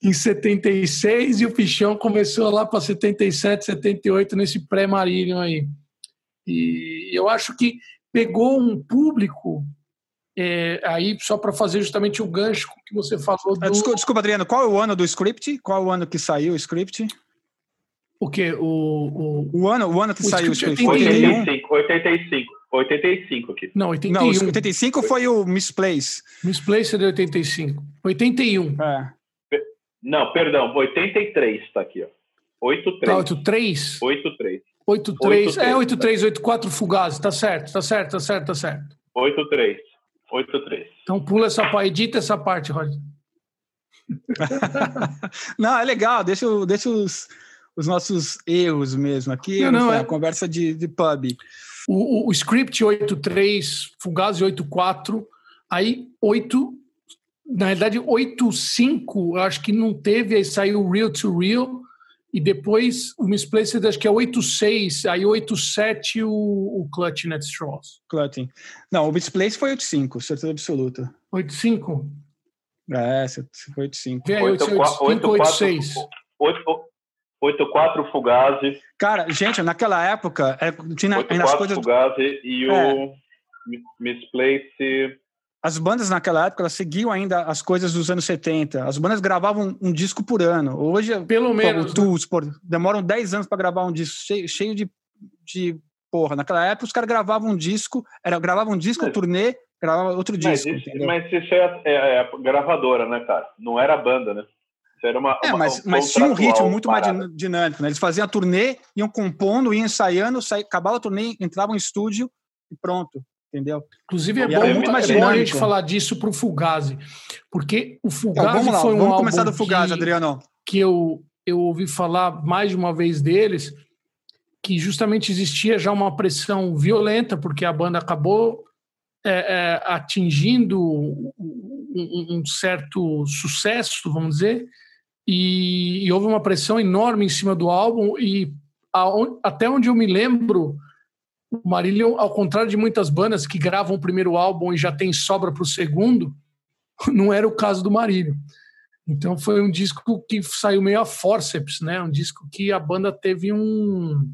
Speaker 3: em 76 e o Pichão começou lá para 77, 78, nesse pré-Marillion aí. E eu acho que pegou um público. é, aí, só para fazer justamente o gancho com que você falou do.
Speaker 2: Ah, Desculpa, desculpa, Adriano, qual é o ano do script? Qual é o ano que saiu o script?
Speaker 3: O quê? O, o,
Speaker 2: O ano, o ano que
Speaker 3: O
Speaker 2: saiu o
Speaker 3: script
Speaker 2: script?
Speaker 3: é 81.
Speaker 4: 85, 85, 85 aqui.
Speaker 3: Não, 81.
Speaker 2: Não, o 85 foi o Misplace.
Speaker 3: Misplaced é 85. 81.
Speaker 2: É.
Speaker 4: Não, perdão, 83 está aqui, ó.
Speaker 3: Tá,
Speaker 4: 83.
Speaker 3: 83.
Speaker 4: 83.
Speaker 3: 83.
Speaker 4: 83,
Speaker 3: É, 83, 84 Fugazes. Tá certo, tá certo, tá certo, tá certo.
Speaker 4: 83. 83.
Speaker 3: Então pula essa parte, edita essa parte, Roger. (laughs)
Speaker 2: Não, é legal, deixa, o- deixa os, os nossos erros mesmo aqui.
Speaker 3: Não, não, é-
Speaker 2: conversa de, de pub.
Speaker 3: O, o, o script 83, Fugazi 84, aí 8, na realidade 85, eu acho que não teve, aí saiu o Real to Real, e depois o Misplaced acho que é 86, aí 87 o, o Clutch Net Straws.
Speaker 2: Clutting. Não, o Misplace foi 85, certeza absoluta.
Speaker 3: 85?
Speaker 2: É, foi 85.
Speaker 3: Vem aí,
Speaker 4: 84,
Speaker 3: 85, 86.
Speaker 4: 8, 84 Fugazi.
Speaker 2: Cara, gente, naquela época, é, tinha
Speaker 4: 84
Speaker 2: ainda as coisas.
Speaker 4: Fugazi e o
Speaker 2: É. As bandas naquela época, elas seguiam ainda as coisas dos anos 70. As bandas gravavam um disco por ano. Hoje,
Speaker 3: Pelo
Speaker 2: pô,
Speaker 3: menos. né?
Speaker 2: Tools, pô, demoram 10 anos para gravar um disco cheio, cheio de, de. Porra, naquela época os caras gravavam um disco, era, gravavam um disco,
Speaker 4: Mas-
Speaker 2: turnê, gravavam outro
Speaker 4: Mas
Speaker 2: disco.
Speaker 4: isso, mas isso é, é- é a gravadora, né, cara? Não era a banda, né? Isso era uma.
Speaker 2: É,
Speaker 4: uma-
Speaker 2: mas,
Speaker 4: um
Speaker 2: mas tinha um ritmo muito mais
Speaker 4: parada.
Speaker 2: din- dinâmico, né? Eles faziam a turnê, iam compondo, iam ensaiando, sai, acabava a turnê, entravam em estúdio e pronto, entendeu?
Speaker 3: Inclusive, é
Speaker 2: E
Speaker 3: bom,
Speaker 2: era
Speaker 4: muito
Speaker 3: é
Speaker 4: mais
Speaker 3: bom a gente falar disso pro Fugazi. Porque o
Speaker 2: Então,
Speaker 3: Fugazi
Speaker 2: vamos lá,
Speaker 3: foi um
Speaker 2: vamos
Speaker 3: álbum
Speaker 2: começar do Fugazi,
Speaker 3: que,
Speaker 2: Adriano.
Speaker 3: que eu, eu ouvi falar mais de uma vez deles, que justamente existia já uma pressão violenta, porque a banda acabou é, é, atingindo um, um- certo sucesso, vamos dizer, e, e houve uma pressão enorme em cima do álbum, e aon- até onde eu me lembro, o Marillion, ao contrário de muitas bandas que gravam o primeiro álbum e já tem sobra para o segundo, (laughs) não era o caso do Marillion. Então foi um disco que saiu meio a forceps, né? Um disco que a banda teve um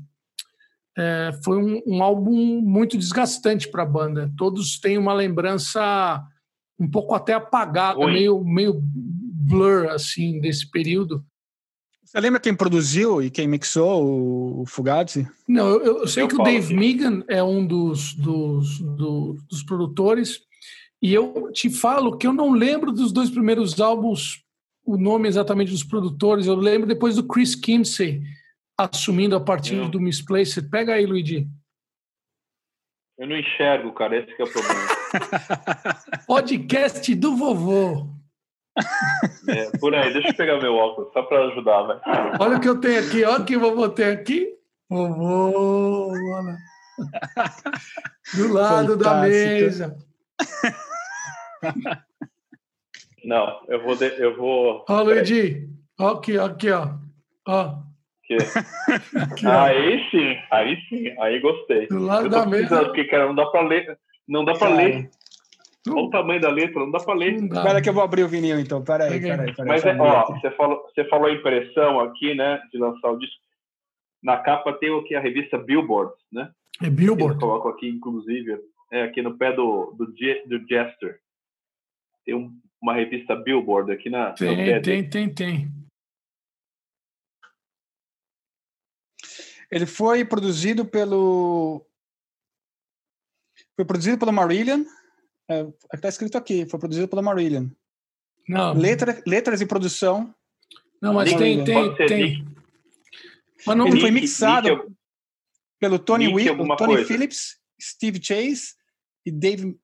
Speaker 3: é, foi um, um álbum muito desgastante para a banda. Todos têm uma lembrança um pouco até apagada, meio meio blur assim desse período.
Speaker 2: Você lembra quem produziu e quem mixou o, Fugazi?
Speaker 3: Não, eu, eu sei
Speaker 4: Eu
Speaker 3: que o Dave
Speaker 4: aqui.
Speaker 3: Meegan é um dos, dos, do- dos produtores, e eu te falo que eu não lembro dos dois primeiros álbuns, o nome exatamente dos produtores, eu lembro depois do Chris Kimsey assumindo a partir do Misplaced. Pega aí, Luigi.
Speaker 4: Eu não enxergo, cara. Esse que é o problema. (laughs)
Speaker 3: Podcast do vovô.
Speaker 4: É, por aí, deixa eu pegar meu óculos, só para ajudar, vai.
Speaker 3: Olha o que eu tenho aqui, olha o que o vovô tem aqui. Vovô, olha. Do lado da
Speaker 2: Fantástico.
Speaker 3: mesa.
Speaker 4: Não, eu vou. de- eu vou
Speaker 3: Ó, Luigi. Ó, aqui, ó, aqui, ó. Ó,
Speaker 4: que-
Speaker 3: aqui, ó.
Speaker 4: Aí sim, aí sim, aí gostei.
Speaker 3: Do lado
Speaker 4: Eu
Speaker 3: da mesa.
Speaker 4: porque, cara, não dá para ler. Não dá para ler. Olha o tamanho da letra, não dá para ler.
Speaker 2: Espera que eu vou abrir o vinil, então. Pera aí, pera aí. Pera aí,
Speaker 4: Mas, é,
Speaker 2: eu
Speaker 4: ó, você falou, você falou a impressão aqui, né, de lançar o disco. Na capa tem o que a revista Billboard, né?
Speaker 3: É
Speaker 4: Eu
Speaker 3: Billboard.
Speaker 4: coloco aqui, inclusive, é aqui no pé do, do, do Jester. Tem um- uma revista Billboard aqui na,
Speaker 3: Tem,
Speaker 4: dele.
Speaker 3: tem, tem, tem.
Speaker 2: Ele foi produzido pelo. Foi produzido pelo Marillion. É, tá escrito aqui, foi produzido pelo Marillion.
Speaker 3: Não,
Speaker 2: Letra, letras e produção.
Speaker 3: não mas
Speaker 4: Nick,
Speaker 3: tem, tem, tem.
Speaker 4: Nick.
Speaker 3: Mas não,
Speaker 2: Ele foi
Speaker 4: Nick-
Speaker 2: mixado
Speaker 4: Nick é-
Speaker 2: pelo Tony,
Speaker 4: Nick
Speaker 2: Wi-
Speaker 4: alguma
Speaker 2: Tony
Speaker 4: coisa.
Speaker 2: Phillips, Steve Chase e Dave,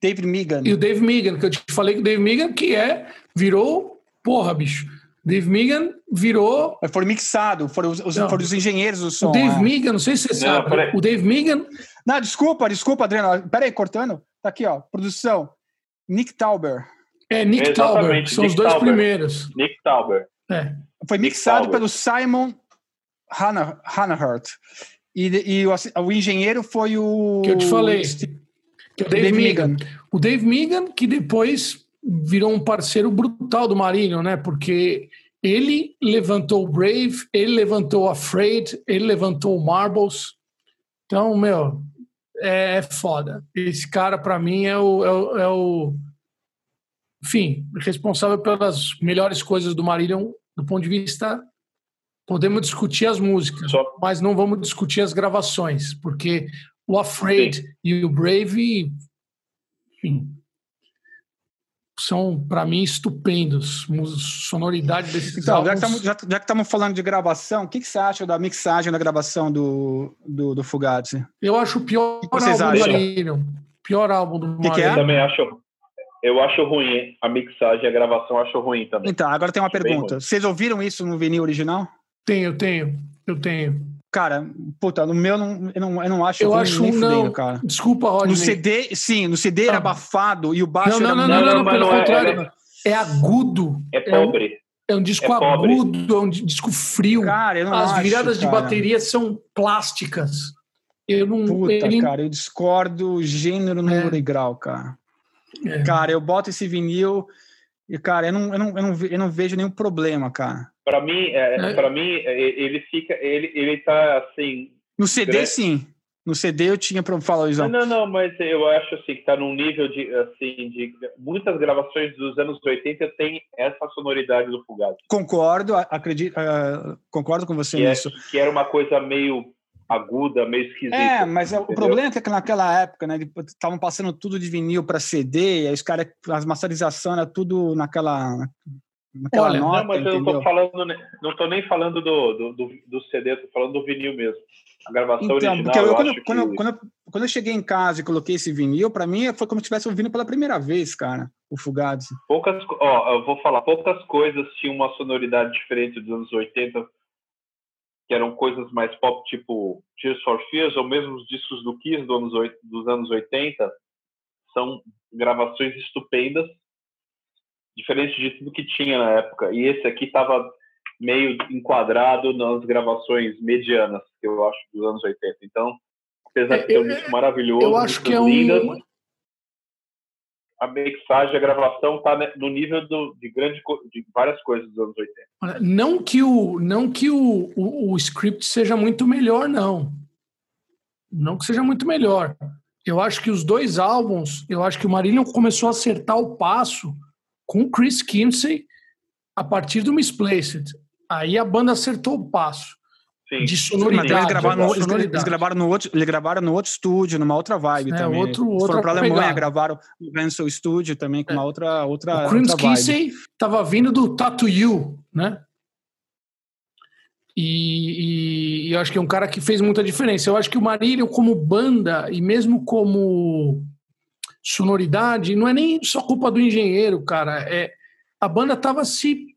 Speaker 2: David Meegan.
Speaker 3: E o Dave Meegan, que eu te falei que o Dave Meegan, que é, virou, porra, bicho. Dave Meegan virou.
Speaker 2: Foi mixado, foram os,
Speaker 3: Não.
Speaker 2: foram os engenheiros do som.
Speaker 3: O Dave
Speaker 2: é.
Speaker 3: Meegan, não sei se você
Speaker 4: Não,
Speaker 3: sabe.
Speaker 4: peraí.
Speaker 3: O Dave Meegan,
Speaker 2: Não, desculpa, desculpa, Adriano. Pera aí, cortando. Tá aqui, ó. Produção. Nick Tauber.
Speaker 3: é Nick
Speaker 4: Exatamente,
Speaker 3: Tauber, que são
Speaker 4: Nick
Speaker 3: os dois
Speaker 4: Tauber.
Speaker 3: primeiros.
Speaker 4: Nick Tauber.
Speaker 3: É.
Speaker 2: Foi
Speaker 4: Nick
Speaker 2: mixado
Speaker 4: Tauber.
Speaker 2: pelo Simon Hannah- Hannahart. E, e o, o engenheiro foi o.
Speaker 3: Que eu te falei. Que o Dave,
Speaker 2: Dave.
Speaker 3: Meegan. O Dave Meegan, que depois virou um parceiro brutal do Marinho, né? Porque ele levantou o Brave, ele levantou o Afraid, ele levantou o Marbles. Então, meu, é foda. Esse cara, para mim, é o, é, o, é o- Enfim, responsável pelas melhores coisas do Marillion do ponto de vista. Podemos discutir as músicas,
Speaker 4: Só-
Speaker 3: mas não vamos discutir as gravações, porque o Afraid e o Brave, enfim, são para mim estupendos. Sonoridade desses
Speaker 2: Então, já que
Speaker 3: álbuns.
Speaker 2: estamos já, já que estamos falando de gravação, o que, que você acha da mixagem da gravação do, do, do Fugazi?
Speaker 3: Eu acho o pior
Speaker 2: que vocês
Speaker 3: álbum do
Speaker 2: acham?
Speaker 3: Marillion. Pior álbum do
Speaker 2: Que que é?
Speaker 4: Eu
Speaker 3: Marillion.
Speaker 4: também acho. Eu acho ruim a mixagem e a gravação, eu acho ruim também.
Speaker 2: Então, agora tem uma
Speaker 4: Acho
Speaker 2: pergunta. Vocês ouviram isso no vinil original?
Speaker 3: Tenho, tenho, eu tenho.
Speaker 2: Cara, puta, no meu não, eu, não, eu não acho
Speaker 3: Eu
Speaker 2: ruim
Speaker 3: acho
Speaker 2: nem
Speaker 3: não.
Speaker 2: fudendo, cara.
Speaker 3: Desculpa, Rodney.
Speaker 2: No CD, sim, no CD era
Speaker 3: Não.
Speaker 2: abafado e o baixo
Speaker 3: Não, não,
Speaker 2: era
Speaker 3: não,
Speaker 2: muito-
Speaker 3: não, não,
Speaker 4: mas
Speaker 3: pelo
Speaker 4: não é-
Speaker 3: contrário. É, agudo.
Speaker 4: É
Speaker 3: um-
Speaker 4: pobre.
Speaker 3: É um disco
Speaker 4: É pobre.
Speaker 3: agudo, é um disco frio.
Speaker 2: Cara, eu não
Speaker 3: As
Speaker 2: acho,
Speaker 3: viradas de
Speaker 2: cara.
Speaker 3: bateria são plásticas. Eu não.
Speaker 2: Puta,
Speaker 3: ele-
Speaker 2: cara, eu discordo gênero, número e grau, cara.
Speaker 3: É.
Speaker 2: Cara, eu boto esse vinil E, cara, eu não, eu não, eu não, eu não vejo nenhum problema, cara.
Speaker 4: Para mim, é,
Speaker 3: É.
Speaker 4: para mim, é, ele fica, ele, ele tá assim.
Speaker 2: No CD,
Speaker 4: Gra-
Speaker 2: sim. No CD eu tinha pra falar,
Speaker 4: Não,
Speaker 2: Luizão.
Speaker 4: não, não, mas eu acho assim que tá num nível de assim de muitas gravações dos anos 80 tem essa sonoridade do Fugazi,
Speaker 2: Concordo, acredito, ah, concordo com você
Speaker 4: que, é,
Speaker 2: nisso.
Speaker 4: que era uma coisa meio aguda, meio esquisita.
Speaker 2: É, mas é- o
Speaker 4: entendeu?
Speaker 2: problema é que naquela época, né, estavam passando tudo de vinil para CD, e aí os caras, as masterizações era tudo naquela, naquela
Speaker 3: Olha,
Speaker 2: nota,
Speaker 4: Não, mas eu não
Speaker 2: entendeu?
Speaker 4: tô falando, não tô nem falando do, do, do, do CD, tô falando do vinil mesmo. A gravação
Speaker 2: Então,
Speaker 4: original,
Speaker 2: porque eu,
Speaker 4: eu,
Speaker 2: quando,
Speaker 4: acho
Speaker 2: quando,
Speaker 4: que...
Speaker 2: quando, eu, quando eu cheguei em casa e coloquei esse vinil, para mim foi como se estivesse ouvindo pela primeira vez, cara, o Fugazi.
Speaker 4: Poucas, ó, eu vou falar, poucas coisas tinham uma sonoridade diferente dos anos 80, que eram coisas mais pop, tipo Tears for Fears, ou mesmo os discos do Kiss do anos, dos anos 80, são gravações estupendas, diferente de tudo que tinha na época. E esse aqui estava meio enquadrado nas gravações medianas, que eu acho, dos anos 80. Então, apesar de ser um disco maravilhoso,
Speaker 3: Eu acho que é
Speaker 4: músicas lindas,
Speaker 3: um.
Speaker 4: A mixagem, a gravação está no nível do, de, grande, de várias coisas dos anos 80.
Speaker 3: Olha, Não que o, não que o, o, o script seja muito melhor, não. Não que seja muito melhor. Eu acho que os dois álbuns, eu acho que o Marillion começou a acertar o passo com o Chris Kinsey a partir do Misplaced. Aí a banda acertou o passo
Speaker 4: Sim.
Speaker 3: de
Speaker 2: Mas
Speaker 3: sonoridade.
Speaker 2: eles gravaram, no,
Speaker 3: sonoridade.
Speaker 2: eles gravaram no outro, eles gravaram no outro estúdio, numa outra vibe
Speaker 3: É,
Speaker 2: também.
Speaker 3: outro-
Speaker 2: eles foram para Alemanha,
Speaker 3: pegada.
Speaker 2: gravaram no Vansel Studio também com uma outra outra,
Speaker 3: O
Speaker 2: outra vibe.
Speaker 3: Kinsey estava vindo do Tattoo You, né? E, e- e eu acho que é um cara que fez muita diferença. Eu acho que o Marílio, como banda e mesmo como sonoridade, não é nem só culpa do engenheiro, cara. É, a banda estava se,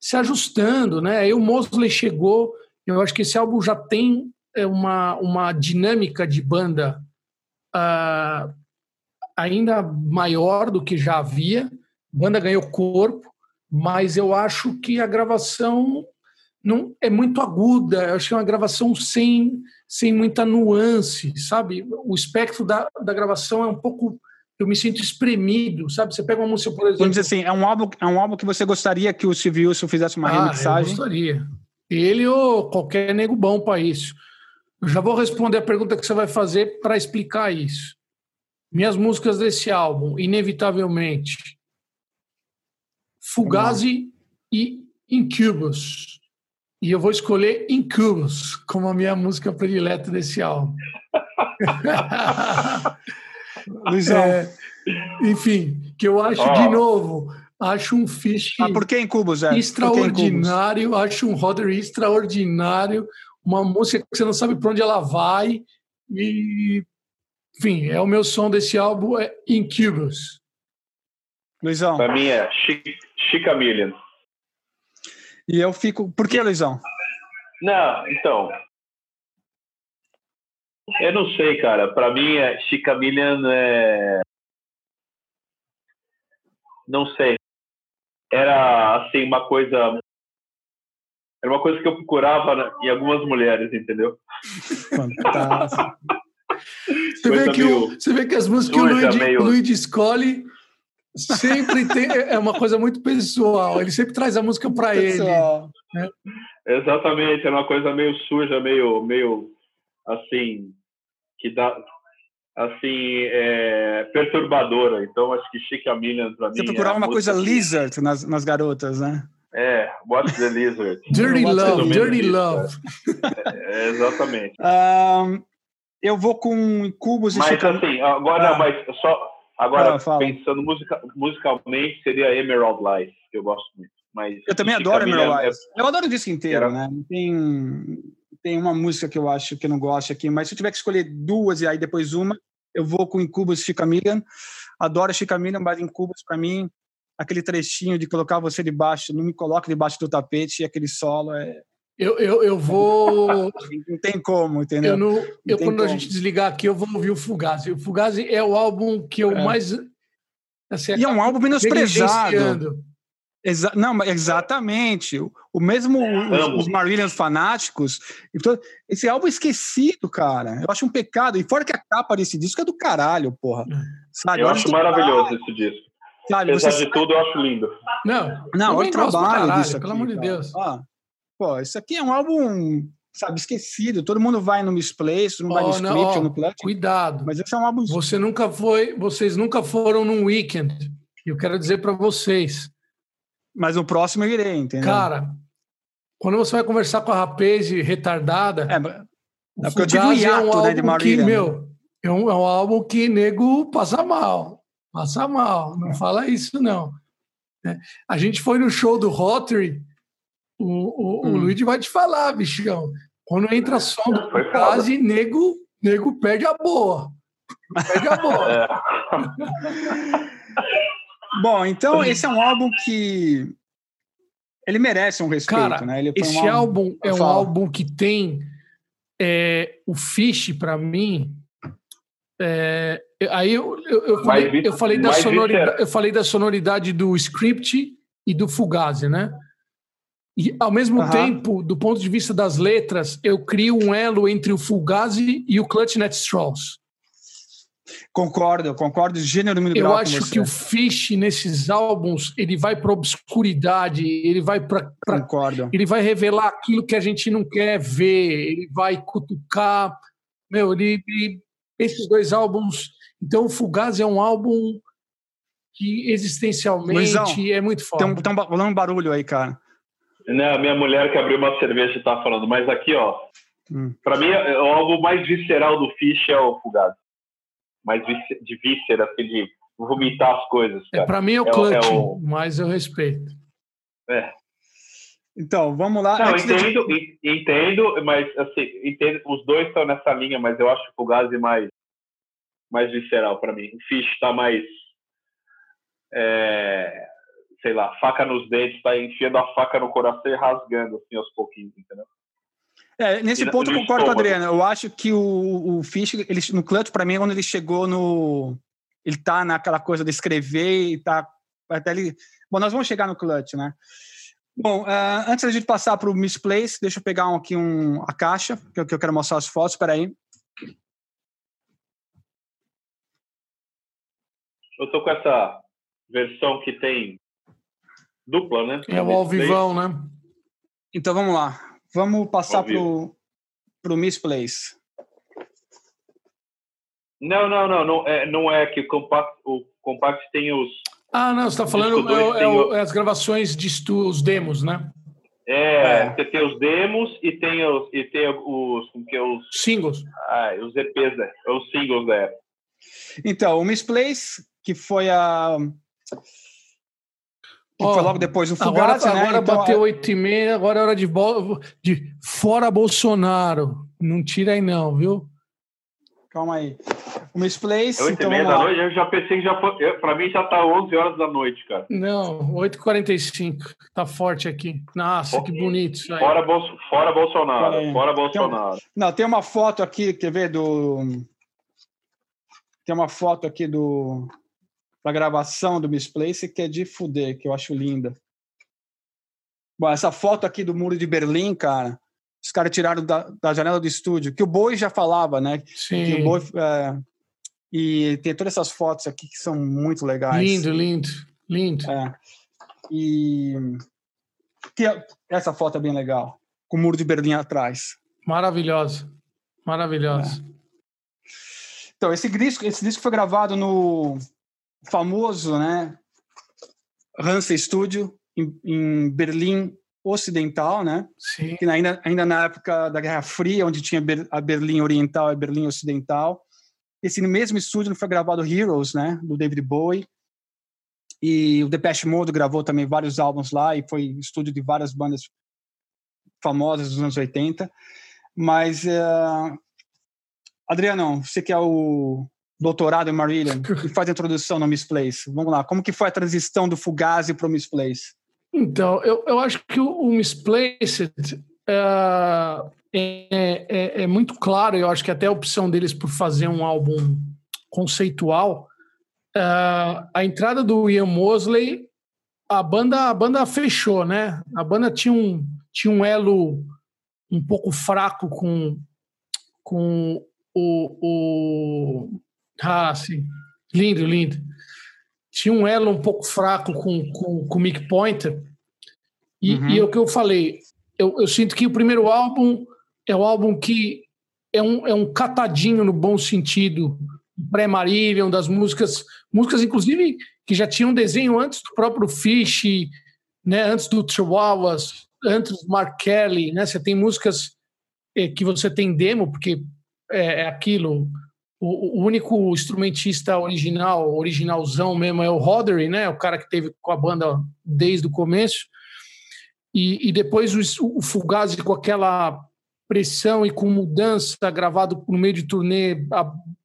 Speaker 3: se ajustando, né? Aí o Mosley chegou. Eu acho que esse álbum já tem é, uma, uma dinâmica de banda ah, ainda maior do que já havia. A banda ganhou corpo, mas eu acho que a gravação não é muito aguda. Eu acho que é uma gravação sem, sem muita nuance, sabe? O espectro da, da gravação é um pouco. Eu me sinto espremido, sabe? Você pega uma música, por exemplo.
Speaker 2: Vamos dizer assim, é um álbum, é um álbum que você gostaria que o Steve Wilson fizesse uma
Speaker 3: Ah, eu
Speaker 2: remixagem?
Speaker 3: gostaria. Ele ou qualquer nego bom para isso. Eu já vou responder a pergunta que você vai fazer para explicar isso. Minhas músicas desse álbum, inevitavelmente, Fugazi e Incubus. E eu vou escolher Incubus como a minha música predileta desse álbum. (laughs) (laughs)
Speaker 2: Luizão,
Speaker 3: É, enfim, que eu acho,
Speaker 4: Ó.
Speaker 3: de novo, acho um fish
Speaker 2: ah, por que em Cubos, é? Por que em Cubos?
Speaker 3: extraordinário, acho um Rodri extraordinário, uma música que você não sabe para onde ela vai. E, enfim, é o meu som desse álbum, é Incubus.
Speaker 2: Luizão,
Speaker 4: Para mim é Chic- Chica Million.
Speaker 2: e eu fico... Por que, Luizão?
Speaker 4: Não, então. Eu não sei, cara. Para mim, é Chica Million é. Não sei. Era, assim, uma coisa. Era uma coisa que eu procurava na- em algumas mulheres, entendeu?
Speaker 2: Fantástico.
Speaker 3: Você vê, que o- você vê que as músicas que o Luigi,
Speaker 4: meio-
Speaker 3: Luigi escolhe sempre tem, é uma coisa muito pessoal. Ele sempre traz a música para ele.
Speaker 2: Pessoal,
Speaker 4: Exatamente, era uma coisa meio suja, meio, meio assim, que dá, assim, é, perturbadora. Então, acho que Chica Million, para mim.
Speaker 2: Você
Speaker 4: é
Speaker 2: procurava
Speaker 4: a
Speaker 2: uma coisa
Speaker 4: que-
Speaker 2: lizard nas, nas garotas, né?
Speaker 4: É, What's the Lizard. (laughs)
Speaker 3: Dirty Love, Dirty
Speaker 4: isso,
Speaker 3: Love.
Speaker 4: É, exatamente. (laughs)
Speaker 2: Ahn, eu vou com Cubos e
Speaker 4: Mas
Speaker 2: Chica...
Speaker 4: assim, agora,
Speaker 2: Ah.
Speaker 4: mas só agora
Speaker 2: Ah,
Speaker 4: pensando musica, musicalmente seria Emerald Light, que eu gosto muito. Mas
Speaker 2: Eu também adoro Emerald
Speaker 4: é-
Speaker 2: Lights. Eu adoro o disco inteiro,
Speaker 4: Era-
Speaker 2: né? Não Tem, tem uma música que eu acho que eu não gosto aqui, mas se eu tiver que escolher duas e aí depois uma, eu vou com Incubus e Chica Million. Adoro Chica Million, mas Incubus, para mim, aquele trechinho de colocar você debaixo, não me coloca debaixo do tapete, e aquele solo é.
Speaker 3: Eu, eu, eu vou. (laughs)
Speaker 2: Não tem como, entendeu?
Speaker 3: Eu não, eu,
Speaker 2: tem
Speaker 3: quando a
Speaker 2: como.
Speaker 3: gente desligar aqui, eu vou ouvir o Fugazi. O Fugazi é o álbum que eu
Speaker 2: É.
Speaker 3: mais. Assim,
Speaker 2: E é um álbum menosprezado. Exa não, mas exatamente. O, o mesmo os,
Speaker 4: Amo.
Speaker 2: os Marillions fanáticos. Então, esse álbum é esquecido, cara. Eu acho um pecado. E fora que a capa desse disco é do caralho, porra. Sabe?
Speaker 4: Eu
Speaker 2: acho
Speaker 4: maravilhoso esse disco.
Speaker 2: Sabe,
Speaker 4: Apesar
Speaker 2: você-
Speaker 4: de tudo, eu acho lindo.
Speaker 3: Não,
Speaker 2: Não, olha o trabalho
Speaker 3: caralho,
Speaker 2: disso aqui,
Speaker 3: Pelo amor de. Deus.
Speaker 2: Ó, pô, isso aqui é um álbum, sabe, esquecido. Todo mundo vai no Misplace, todo mundo vai no
Speaker 3: Ó,
Speaker 2: Script
Speaker 3: não,
Speaker 2: ou no Clutch.
Speaker 3: Cuidado.
Speaker 2: Mas esse é um álbum...
Speaker 3: Você nunca foi, vocês nunca foram num weekend. Eu quero dizer para vocês,
Speaker 2: Mas no próximo eu irei, entendeu?
Speaker 3: cara, quando você vai conversar com a rapaz retardada,
Speaker 2: é, mas-
Speaker 3: o
Speaker 2: é porque eu tive um
Speaker 3: Fugazi
Speaker 2: hiato, né, de
Speaker 3: álbum que,
Speaker 2: né?
Speaker 3: meu, é um, é um álbum que nego passa mal. Passa mal. Não fala isso, não. É. A gente foi no show do Rotary, o, o, o
Speaker 2: Hum.
Speaker 3: Luigi vai te falar, bichão. Quando entra som do Fugazi, nego, nego perde a boa. Perde a boa. (laughs)
Speaker 4: É. (laughs)
Speaker 2: Bom, então esse é um álbum que ele merece um respeito,
Speaker 3: Cara,
Speaker 2: né? Ele
Speaker 3: Esse
Speaker 2: um
Speaker 3: álbum é um álbum que tem é, o Fish para mim. é, aí eu, eu, eu falei, eu, falei da sonoridade, eu falei da sonoridade do script e do Fugazi, né? E ao mesmo
Speaker 2: Aham.
Speaker 3: tempo, do ponto de vista das letras, eu crio um elo entre o Fugazi e o Clutch Net Strolls.
Speaker 2: Concordo, concordo gênero muito
Speaker 3: Eu acho que o Fish nesses álbuns ele vai para obscuridade, ele vai para
Speaker 2: Concordo.
Speaker 3: ele vai revelar aquilo que a gente não quer ver, ele vai cutucar. Meu, ele, ele- esses dois álbuns. Então, o Fugazi é um álbum que existencialmente
Speaker 2: Luizão,
Speaker 3: é muito forte.
Speaker 2: Tem um, tem um barulho aí, cara.
Speaker 4: Né, a minha mulher que abriu uma cerveja e tá falando, mas aqui, ó,
Speaker 2: Hum.
Speaker 4: pra mim, é- o álbum mais visceral do Fish é o Fugado. Mais de víscera, assim, de vomitar as coisas,
Speaker 3: é,
Speaker 4: cara.
Speaker 3: para mim é o
Speaker 4: É
Speaker 3: clutch,
Speaker 4: é o-
Speaker 3: mas eu respeito.
Speaker 4: É.
Speaker 2: Então, vamos lá.
Speaker 4: Não,
Speaker 2: Antes de-
Speaker 4: entendo, en- entendo, mas assim, entendo, os dois estão nessa linha, mas eu acho o Fugazi mais, mais visceral pra mim. O Fish tá mais, é, sei lá, faca nos dentes, tá enfiando a faca no coração e rasgando, assim, aos pouquinhos, entendeu?
Speaker 2: É, nesse
Speaker 4: E
Speaker 2: ponto eu concordo com o. Adriano. Eu acho que o, o Fish, ele, no Clutch, para mim, é quando ele chegou no. Ele tá naquela coisa de escrever e tá. Até ele. Bom, nós vamos chegar no Clutch, né? Bom, ah, antes da gente passar para o Misplace, deixa eu pegar um- aqui um, a caixa, que eu, que eu quero mostrar as fotos. Espera aí.
Speaker 4: Eu tô com essa versão que tem dupla, né?
Speaker 3: É o Alvivão, né?
Speaker 2: Então vamos lá. Vamos passar para o Misplace.
Speaker 4: Não, não, não, não é, não é que o compact, o compact tem os
Speaker 3: Ah, não, você está falando é, é o-
Speaker 4: o-
Speaker 3: é as gravações de estu, os demos, né?
Speaker 4: é,
Speaker 2: É.
Speaker 4: você tem os demos e tem os e tem os como que é os
Speaker 3: Singles.
Speaker 4: ah, os EPs, né? Os singles da época.
Speaker 2: Então, o Misplace, que foi a. Que
Speaker 3: Ó,
Speaker 2: foi logo depois do
Speaker 3: Agora,
Speaker 2: Fugazi, né?
Speaker 3: agora
Speaker 2: Então,
Speaker 3: bateu 8 e meia, agora é hora de, de fora Bolsonaro. Não tira aí não, viu?
Speaker 2: Calma aí. O Misplace,
Speaker 4: É oito e
Speaker 2: então
Speaker 4: meia
Speaker 2: vamos
Speaker 4: da
Speaker 2: lá.
Speaker 4: noite, eu já pensei que já foi, pra mim já tá 11 horas da noite, cara.
Speaker 3: Não, 8h45. Tá forte aqui. Nossa, que bonito isso aí.
Speaker 4: Fora, Bolso, fora Bolsonaro,
Speaker 2: aí.
Speaker 4: fora Bolsonaro.
Speaker 2: Não, tem uma foto aqui, quer ver, do... Tem uma foto aqui do... Da gravação do Misplace que é de fuder, que eu acho linda. Bom, essa foto aqui do Muro de Berlim, cara, os caras tiraram da, da janela do estúdio, que o Boi já falava, né? Que
Speaker 3: Sim.
Speaker 2: o Boi... é, E tem todas essas fotos aqui que são muito legais.
Speaker 3: Lindo, lindo, lindo.
Speaker 2: É. E que é- essa foto é bem legal, com o muro de Berlim atrás.
Speaker 3: Maravilhosa. Maravilhosa.
Speaker 2: Então, esse disco, esse disco foi gravado no famoso, né, Hansa Studio em, em Berlim Ocidental, né?
Speaker 3: Sim.
Speaker 2: Que ainda ainda na época da Guerra Fria, onde tinha a Berlim Oriental e a Berlim Ocidental. Esse mesmo estúdio foi gravado Heroes, né, do David Bowie. E o Depeche Mode gravou também vários álbuns lá e foi estúdio de várias bandas famosas dos anos 80. Mas, eh, Adriano, você que é o doutorado em Marillion (laughs) e faz a introdução no Misplace. Vamos lá, como que foi a transição do Fugazi para o Misplace?
Speaker 3: Então, eu, eu acho que o, o Misplaced é, é, é, é muito claro, eu acho que até a opção deles por fazer um álbum conceitual, é, a entrada do Ian Mosley, a banda, a banda fechou, né? A banda tinha um, tinha um elo um pouco fraco com, com o, o... Ah, sim. Lindo, lindo. tinha um elo um pouco fraco com, com, com o Mick Pointer. E, uhum. e é o que eu falei, eu, eu sinto que o primeiro álbum é o álbum que é um, é um catadinho no bom sentido, pré-Marillion, das músicas, músicas inclusive que já tinham desenho antes do próprio Fish, né, antes do Chihuahuas, antes do Mark Kelly, né, você tem músicas é, que você tem demo, porque é, é aquilo, o, único instrumentista original, originalzão mesmo é o Roddery, né, o cara que teve com a banda desde o começo, e, e depois o, o Fugazi com aquela pressão e com mudança, gravado no meio de turnê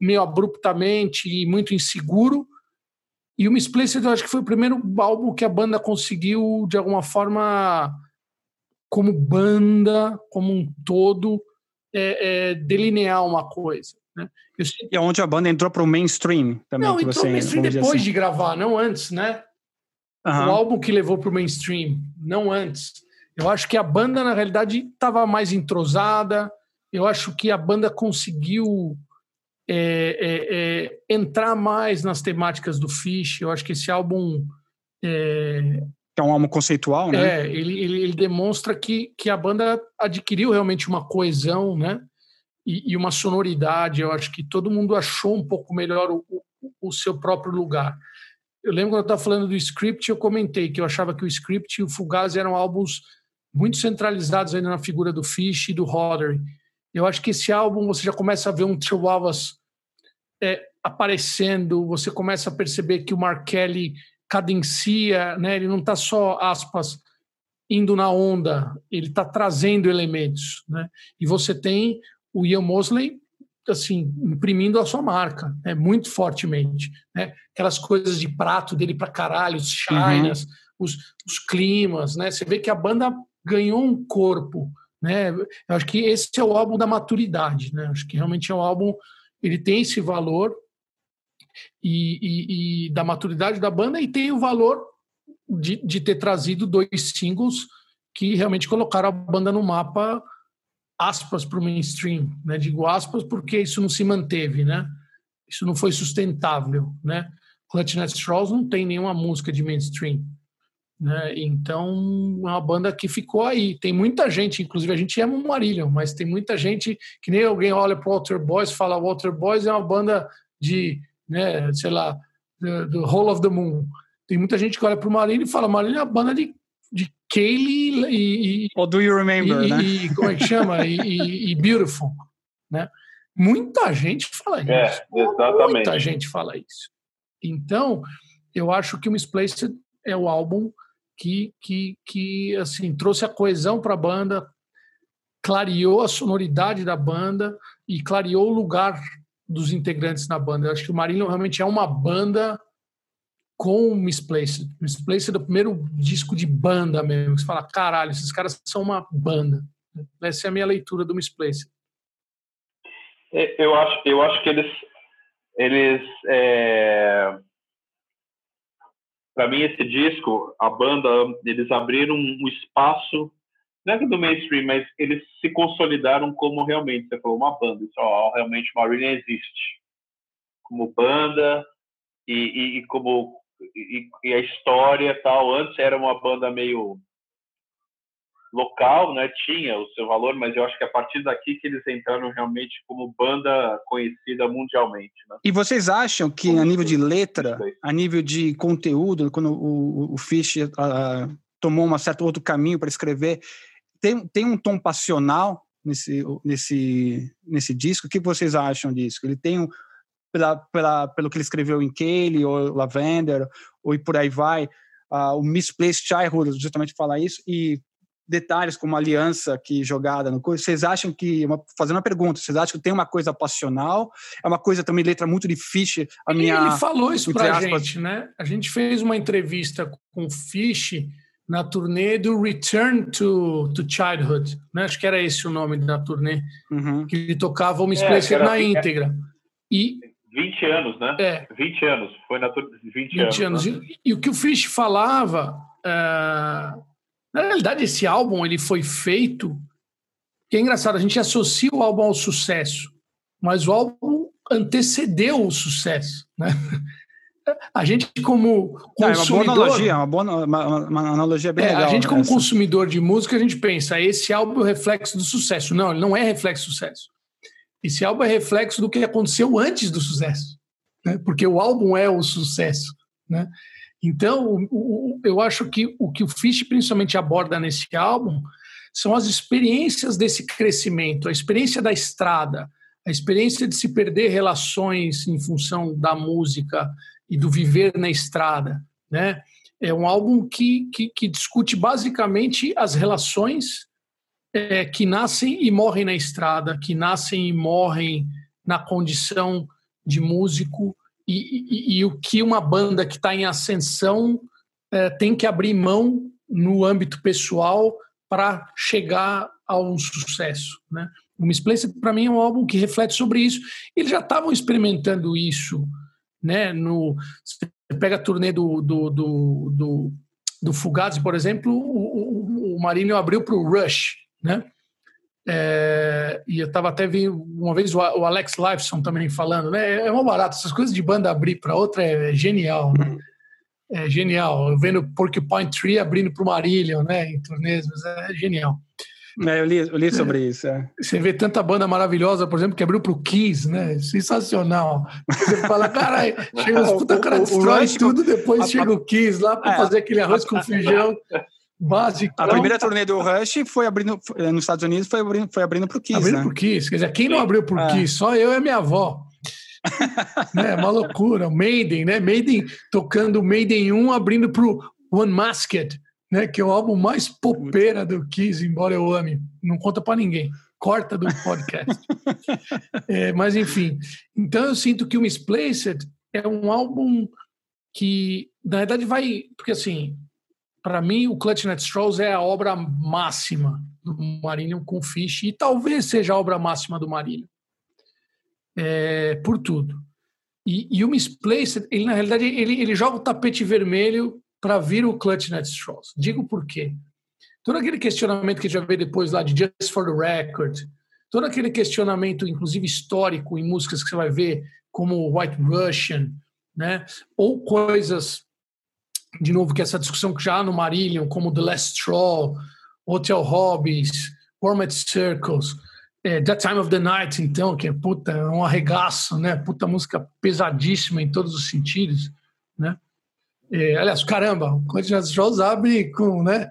Speaker 3: meio abruptamente e muito inseguro. E o Misplaced eu acho que foi o primeiro álbum que a banda conseguiu, de alguma forma, como banda, como um todo, é, é, delinear uma coisa. Né?
Speaker 2: Eu... E onde a banda entrou para o mainstream também.
Speaker 3: Não, entrou você, mainstream depois assim. de gravar, não antes, né? Uhum. O álbum que levou para o mainstream, não antes. Eu acho que a banda, na realidade, estava mais entrosada. Eu acho que a banda conseguiu é, é, é, entrar mais nas temáticas do Fish. Eu acho que esse álbum.
Speaker 2: É, é um álbum conceitual, né?
Speaker 3: É, ele, ele, ele, demonstra que, que a banda adquiriu realmente uma coesão, né? E, e, uma sonoridade. Eu acho que todo mundo achou um pouco melhor o, o, o seu próprio lugar. Eu lembro quando eu estava falando do Script, eu comentei que eu achava que o Script e o Fugazi eram álbuns muito centralizados ainda na figura do Fish e do Hodder. Eu acho que esse álbum você já começa a ver um Chihuahuas é, aparecendo, você começa a perceber que o Mark Kelly cadencia, né? ele não está só, aspas, indo na onda, ele está trazendo elementos. Né? E você tem o Ian Mosley assim, imprimindo a sua marca, né? muito fortemente. Né? Aquelas coisas de prato dele para caralho, os chinas, uhum. os, os climas, né? Você vê que a banda ganhou um corpo, né? Eu acho que esse é o álbum da maturidade, né? Acho que realmente é um álbum, ele tem esse valor e, e, e da maturidade da banda e tem o valor de, de ter trazido dois singles que realmente colocaram a banda no mapa aspas para o mainstream, né? Digo aspas porque isso não se manteve, né? Isso não foi sustentável, né? Clutch Net Straws não tem nenhuma música de mainstream. Né? Então, é uma banda que ficou aí. Tem muita gente, inclusive a gente ama o Marillion, mas tem muita gente que nem alguém olha para o Walter Boys fala: Walter Boys é uma banda de, né, sei lá, do, Whole of the Moon. Tem muita gente que olha para o Marillion e fala: Marillion é uma banda de Kaylee e.
Speaker 2: Ou Do You Remember,
Speaker 3: e,
Speaker 2: né?
Speaker 3: E, como é que chama? e, e, Beautiful. Né? Muita gente fala isso.
Speaker 4: É, exatamente.
Speaker 3: Muita gente fala isso. Então, eu acho que o Misplaced é o álbum que, que, que assim trouxe a coesão para a banda, clareou a sonoridade da banda e clareou o lugar dos integrantes na banda. Eu acho que o Marillion realmente é uma banda com o Misplaced. Misplaced é o primeiro disco de banda mesmo. Você fala, caralho, esses caras são uma banda. Essa é a minha leitura do Misplaced.
Speaker 4: É, eu acho, eu acho que eles, eles é, para mim esse disco, a banda, eles abriram um espaço, não é do mainstream, mas eles se consolidaram como realmente, você falou, uma banda. Isso, realmente Marillion existe como banda e, e, e como e, e, a história tal. Antes era uma banda meio local, né? Tinha o seu valor, mas eu acho que a partir daqui que eles entraram realmente como banda conhecida mundialmente. Né?
Speaker 2: E vocês acham que a nível de letra, a nível de conteúdo, quando o, o Fish uh, tomou um certo outro caminho para escrever, tem, tem um tom passional nesse, nesse, nesse disco? O que vocês acham disso? Ele tem um, pela, pela, pelo que ele escreveu em Kaylee ou Lavender, ou e por aí vai, uh, o Misplaced Childhood justamente fala isso, e detalhes como aliança que jogada no coisa, vocês acham que, uma, fazendo uma pergunta, vocês acham que tem uma coisa passional? É uma coisa também, letra muito difícil? A minha,
Speaker 3: Ele falou isso pra aspas, gente, né? A gente fez uma entrevista com o Fish na turnê do Return to, to Childhood, né? Acho que era esse o nome da turnê, uhum. que ele tocava uma espécie é, na íntegra.
Speaker 4: E 20 anos, né?
Speaker 3: É.
Speaker 4: 20 anos, foi na turnê 20, 20 anos. anos.
Speaker 3: Né? E, e, o que o Fish falava... Uh, na realidade, esse álbum ele foi feito. Que é engraçado, a gente associa o álbum ao sucesso, mas o álbum antecedeu o sucesso. Né? (laughs) a gente como
Speaker 2: Não, é uma boa
Speaker 3: consumidor,
Speaker 2: analogia, uma, boa, uma, uma analogia bem
Speaker 3: é,
Speaker 2: legal.
Speaker 3: a gente como
Speaker 2: essa.
Speaker 3: consumidor de música, a gente pensa, esse álbum é o reflexo do sucesso. Não, ele não é reflexo do sucesso. Esse álbum é reflexo do que aconteceu antes do sucesso, né? porque o álbum é o sucesso. Né? Então, o- o- eu acho que o que o Fish principalmente aborda nesse álbum são as experiências desse crescimento, a experiência da estrada, a experiência de se perder relações em função da música e do viver na estrada, né? É um álbum que, que, que discute basicamente as relações é, que nascem e morrem na estrada, que nascem e morrem na condição de músico e, e- e o que uma banda que está em ascensão é, tem que abrir mão no âmbito pessoal para chegar ao sucesso, né? O Misplaced, para mim, é um álbum que reflete sobre isso. Eles já estavam experimentando isso, né? No, você pega a turnê do, do, do, do, do Fugazi, por exemplo, o, o, o Marinho abriu para o Rush, né? É, e eu estava até vendo uma vez o, o Alex Lifeson também falando, né? É uma barato, essas coisas de banda abrir para outra é, genial, né? É genial. Eu vendo Porcupine Tree abrindo para o Marillion, né? Em turnês, mas é genial.
Speaker 2: É, eu, li, eu li sobre isso. é.
Speaker 3: Você vê tanta banda maravilhosa, por exemplo, que abriu pro Kiss, né? Sensacional. Você fala, caralho, (laughs) chega os puta cara,
Speaker 2: O- o- o
Speaker 3: destrói
Speaker 2: Rush,
Speaker 3: tudo, depois
Speaker 2: a-
Speaker 3: chega o Kiss lá para
Speaker 2: É,
Speaker 3: fazer aquele arroz
Speaker 2: a-
Speaker 3: com feijão básico.
Speaker 2: A primeira turnê do Rush foi abrindo foi- nos Estados Unidos, foi abrindo, foi abrindo pro Kiss,
Speaker 3: abrindo
Speaker 2: né?
Speaker 3: pro Kiss. Quer dizer, quem não abriu pro
Speaker 2: É.
Speaker 3: Kiss? Só eu e a minha avó. (laughs) né? É uma loucura. O Maiden, né? Maiden tocando Maiden 1, abrindo pro One Masked, né? Que é o álbum mais popeira do Kiss, embora eu ame. Não conta para ninguém. Corta do podcast. (laughs) É, mas enfim, então eu sinto que o Misplaced é um álbum que, na verdade, vai. Porque assim, para mim, o Clutch Net Straws é a obra máxima do Marinho com Fish, e talvez seja a obra máxima do Marinho. É, por tudo. E, e o Misplaced, ele, na realidade, ele, ele joga o tapete vermelho para vir o Clutch Net Straws. Digo por quê. Todo aquele questionamento que vai ver depois lá de Just for the Record, todo aquele questionamento, inclusive histórico, em músicas que você vai ver, como White Russian, né? ou coisas, de novo, que essa discussão que já há no Marillion, como The Last Straw, Hotel Hobbies, Warm Circles, é, That Time of the Night, então, que é puta, é um arregaço, né? Puta música pesadíssima em todos os sentidos, né? É, aliás, caramba, o Quantum Straws abre com, né?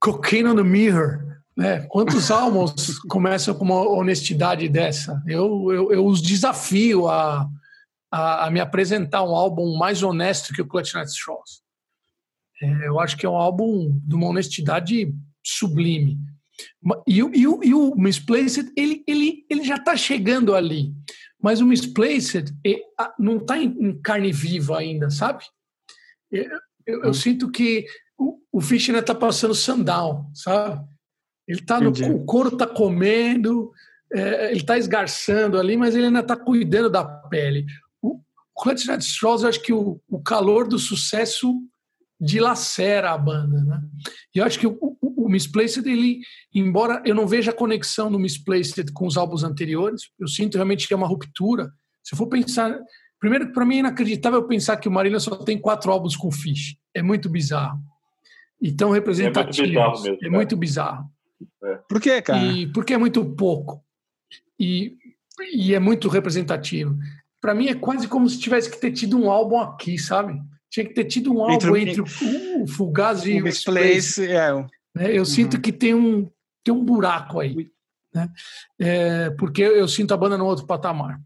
Speaker 3: Cocaine on the Mirror, né? Quantos álbuns (laughs) começam com uma honestidade dessa? Eu, eu, eu os desafio a, a, a me apresentar um álbum mais honesto que o Clutch Night Straws. É, eu acho que é um álbum de uma honestidade sublime. E, o- e, o- e o Misplaced, ele, ele, ele já está chegando ali. Mas o Misplaced ah, não está em, em carne viva ainda, sabe? Eu, eu- eu sinto que o, o Fish ainda está passando sundown, sabe? Ele tá no, o couro está comendo, eh, ele está esgarçando ali, mas ele ainda está cuidando da pele. O Clutch Night Straws, eu acho que o, o calor do sucesso dilacera a banda, né? E eu acho que o, o, o Misplaced, ele, embora eu não veja a conexão do Misplaced com os álbuns anteriores, eu sinto realmente que é uma ruptura. Se eu for pensar, primeiro para mim é inacreditável pensar que o Marília só tem quatro álbuns com Fish. É muito bizarro. E tão representativo.
Speaker 4: bizarro mesmo,
Speaker 3: É
Speaker 4: é.
Speaker 3: muito bizarro.
Speaker 2: Por quê, cara?
Speaker 3: E porque é muito pouco. E, e é muito representativo. Para mim é quase como se tivesse que ter tido um álbum aqui, sabe? Tinha que ter tido um
Speaker 2: Entre
Speaker 3: álbum
Speaker 2: o-
Speaker 3: entre o, o Fugazi e
Speaker 2: o.
Speaker 3: Misplace,
Speaker 2: é,
Speaker 3: né? Eu sinto que tem um, tem um buraco aí. Né? É, porque eu sinto a banda no outro patamar.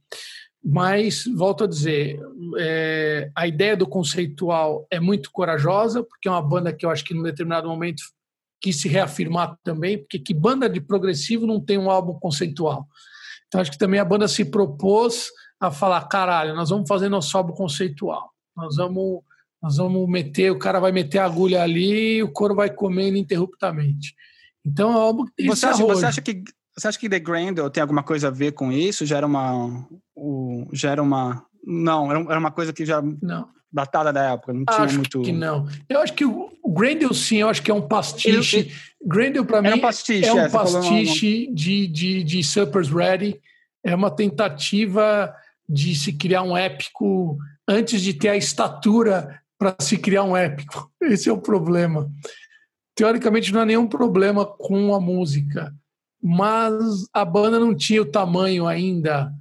Speaker 3: Mas, volto a dizer, é, a ideia do conceitual é muito corajosa, porque é uma banda que eu acho que, num determinado momento, quis se reafirmar também, porque que banda de progressivo não tem um álbum conceitual? Então, acho que também a banda se propôs a falar: caralho, nós vamos fazer nosso álbum conceitual. Nós vamos, nós vamos meter, o cara vai meter a agulha ali e o couro vai comer ininterruptamente. Então, é álbum que
Speaker 2: Você, acha, você acha que você acha que The Grendel tem alguma coisa a ver com isso? Já era uma o, já era uma não, era, um- uma coisa que já
Speaker 3: Não.
Speaker 2: datada da época, não tinha
Speaker 3: Acho
Speaker 2: muito
Speaker 3: que não. Eu acho que o Grendel, sim, eu acho que é um pastiche. Grendel, para mim,
Speaker 2: um pastiche,
Speaker 3: é um
Speaker 2: é, uma-
Speaker 3: pastiche de, de, de Supper's Ready. É uma tentativa de se criar um épico antes de ter a estatura para se criar um épico. (laughs) Esse é o problema. Teoricamente não há nenhum problema com a música, mas a banda não tinha o tamanho ainda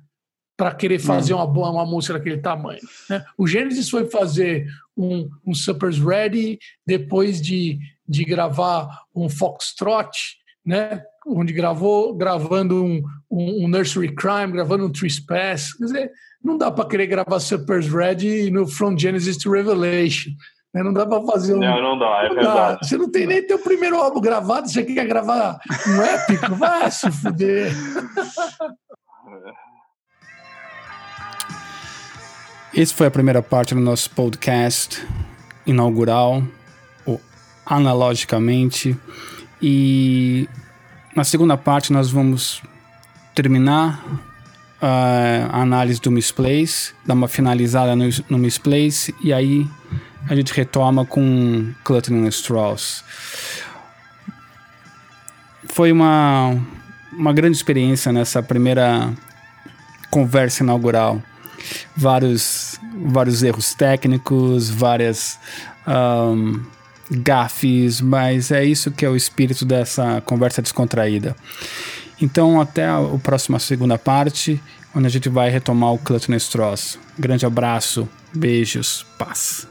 Speaker 3: para querer fazer uma, boa, uma música daquele tamanho. Né? O Genesis foi fazer um, um Supper's Ready depois de, de gravar um Foxtrot, né? onde gravou gravando um, um, um Nursery Crime, gravando um Trespass. Quer dizer, não dá para querer gravar Supper's Ready no From Genesis to Revelation. Né? Não dá para fazer um.
Speaker 4: Não, não dá, é não verdade.
Speaker 3: Dá. Você não tem nem teu primeiro álbum gravado, você quer gravar um épico? (laughs) Vai se fuder.
Speaker 2: Esse foi a primeira parte do nosso podcast inaugural, o Analogicamente. E na segunda parte nós vamos terminar uh, a análise do Misplace, dar uma finalizada no, no Misplace e aí a gente retoma com Cluttering Strauss. Foi uma, uma grande experiência nessa primeira conversa inaugural vários, vários erros técnicos, várias um, gafes, mas é isso que é o espírito dessa conversa descontraída. Então, até a, a próxima segunda parte, onde a gente vai retomar o Clutton Stross. Grande abraço, beijos, paz.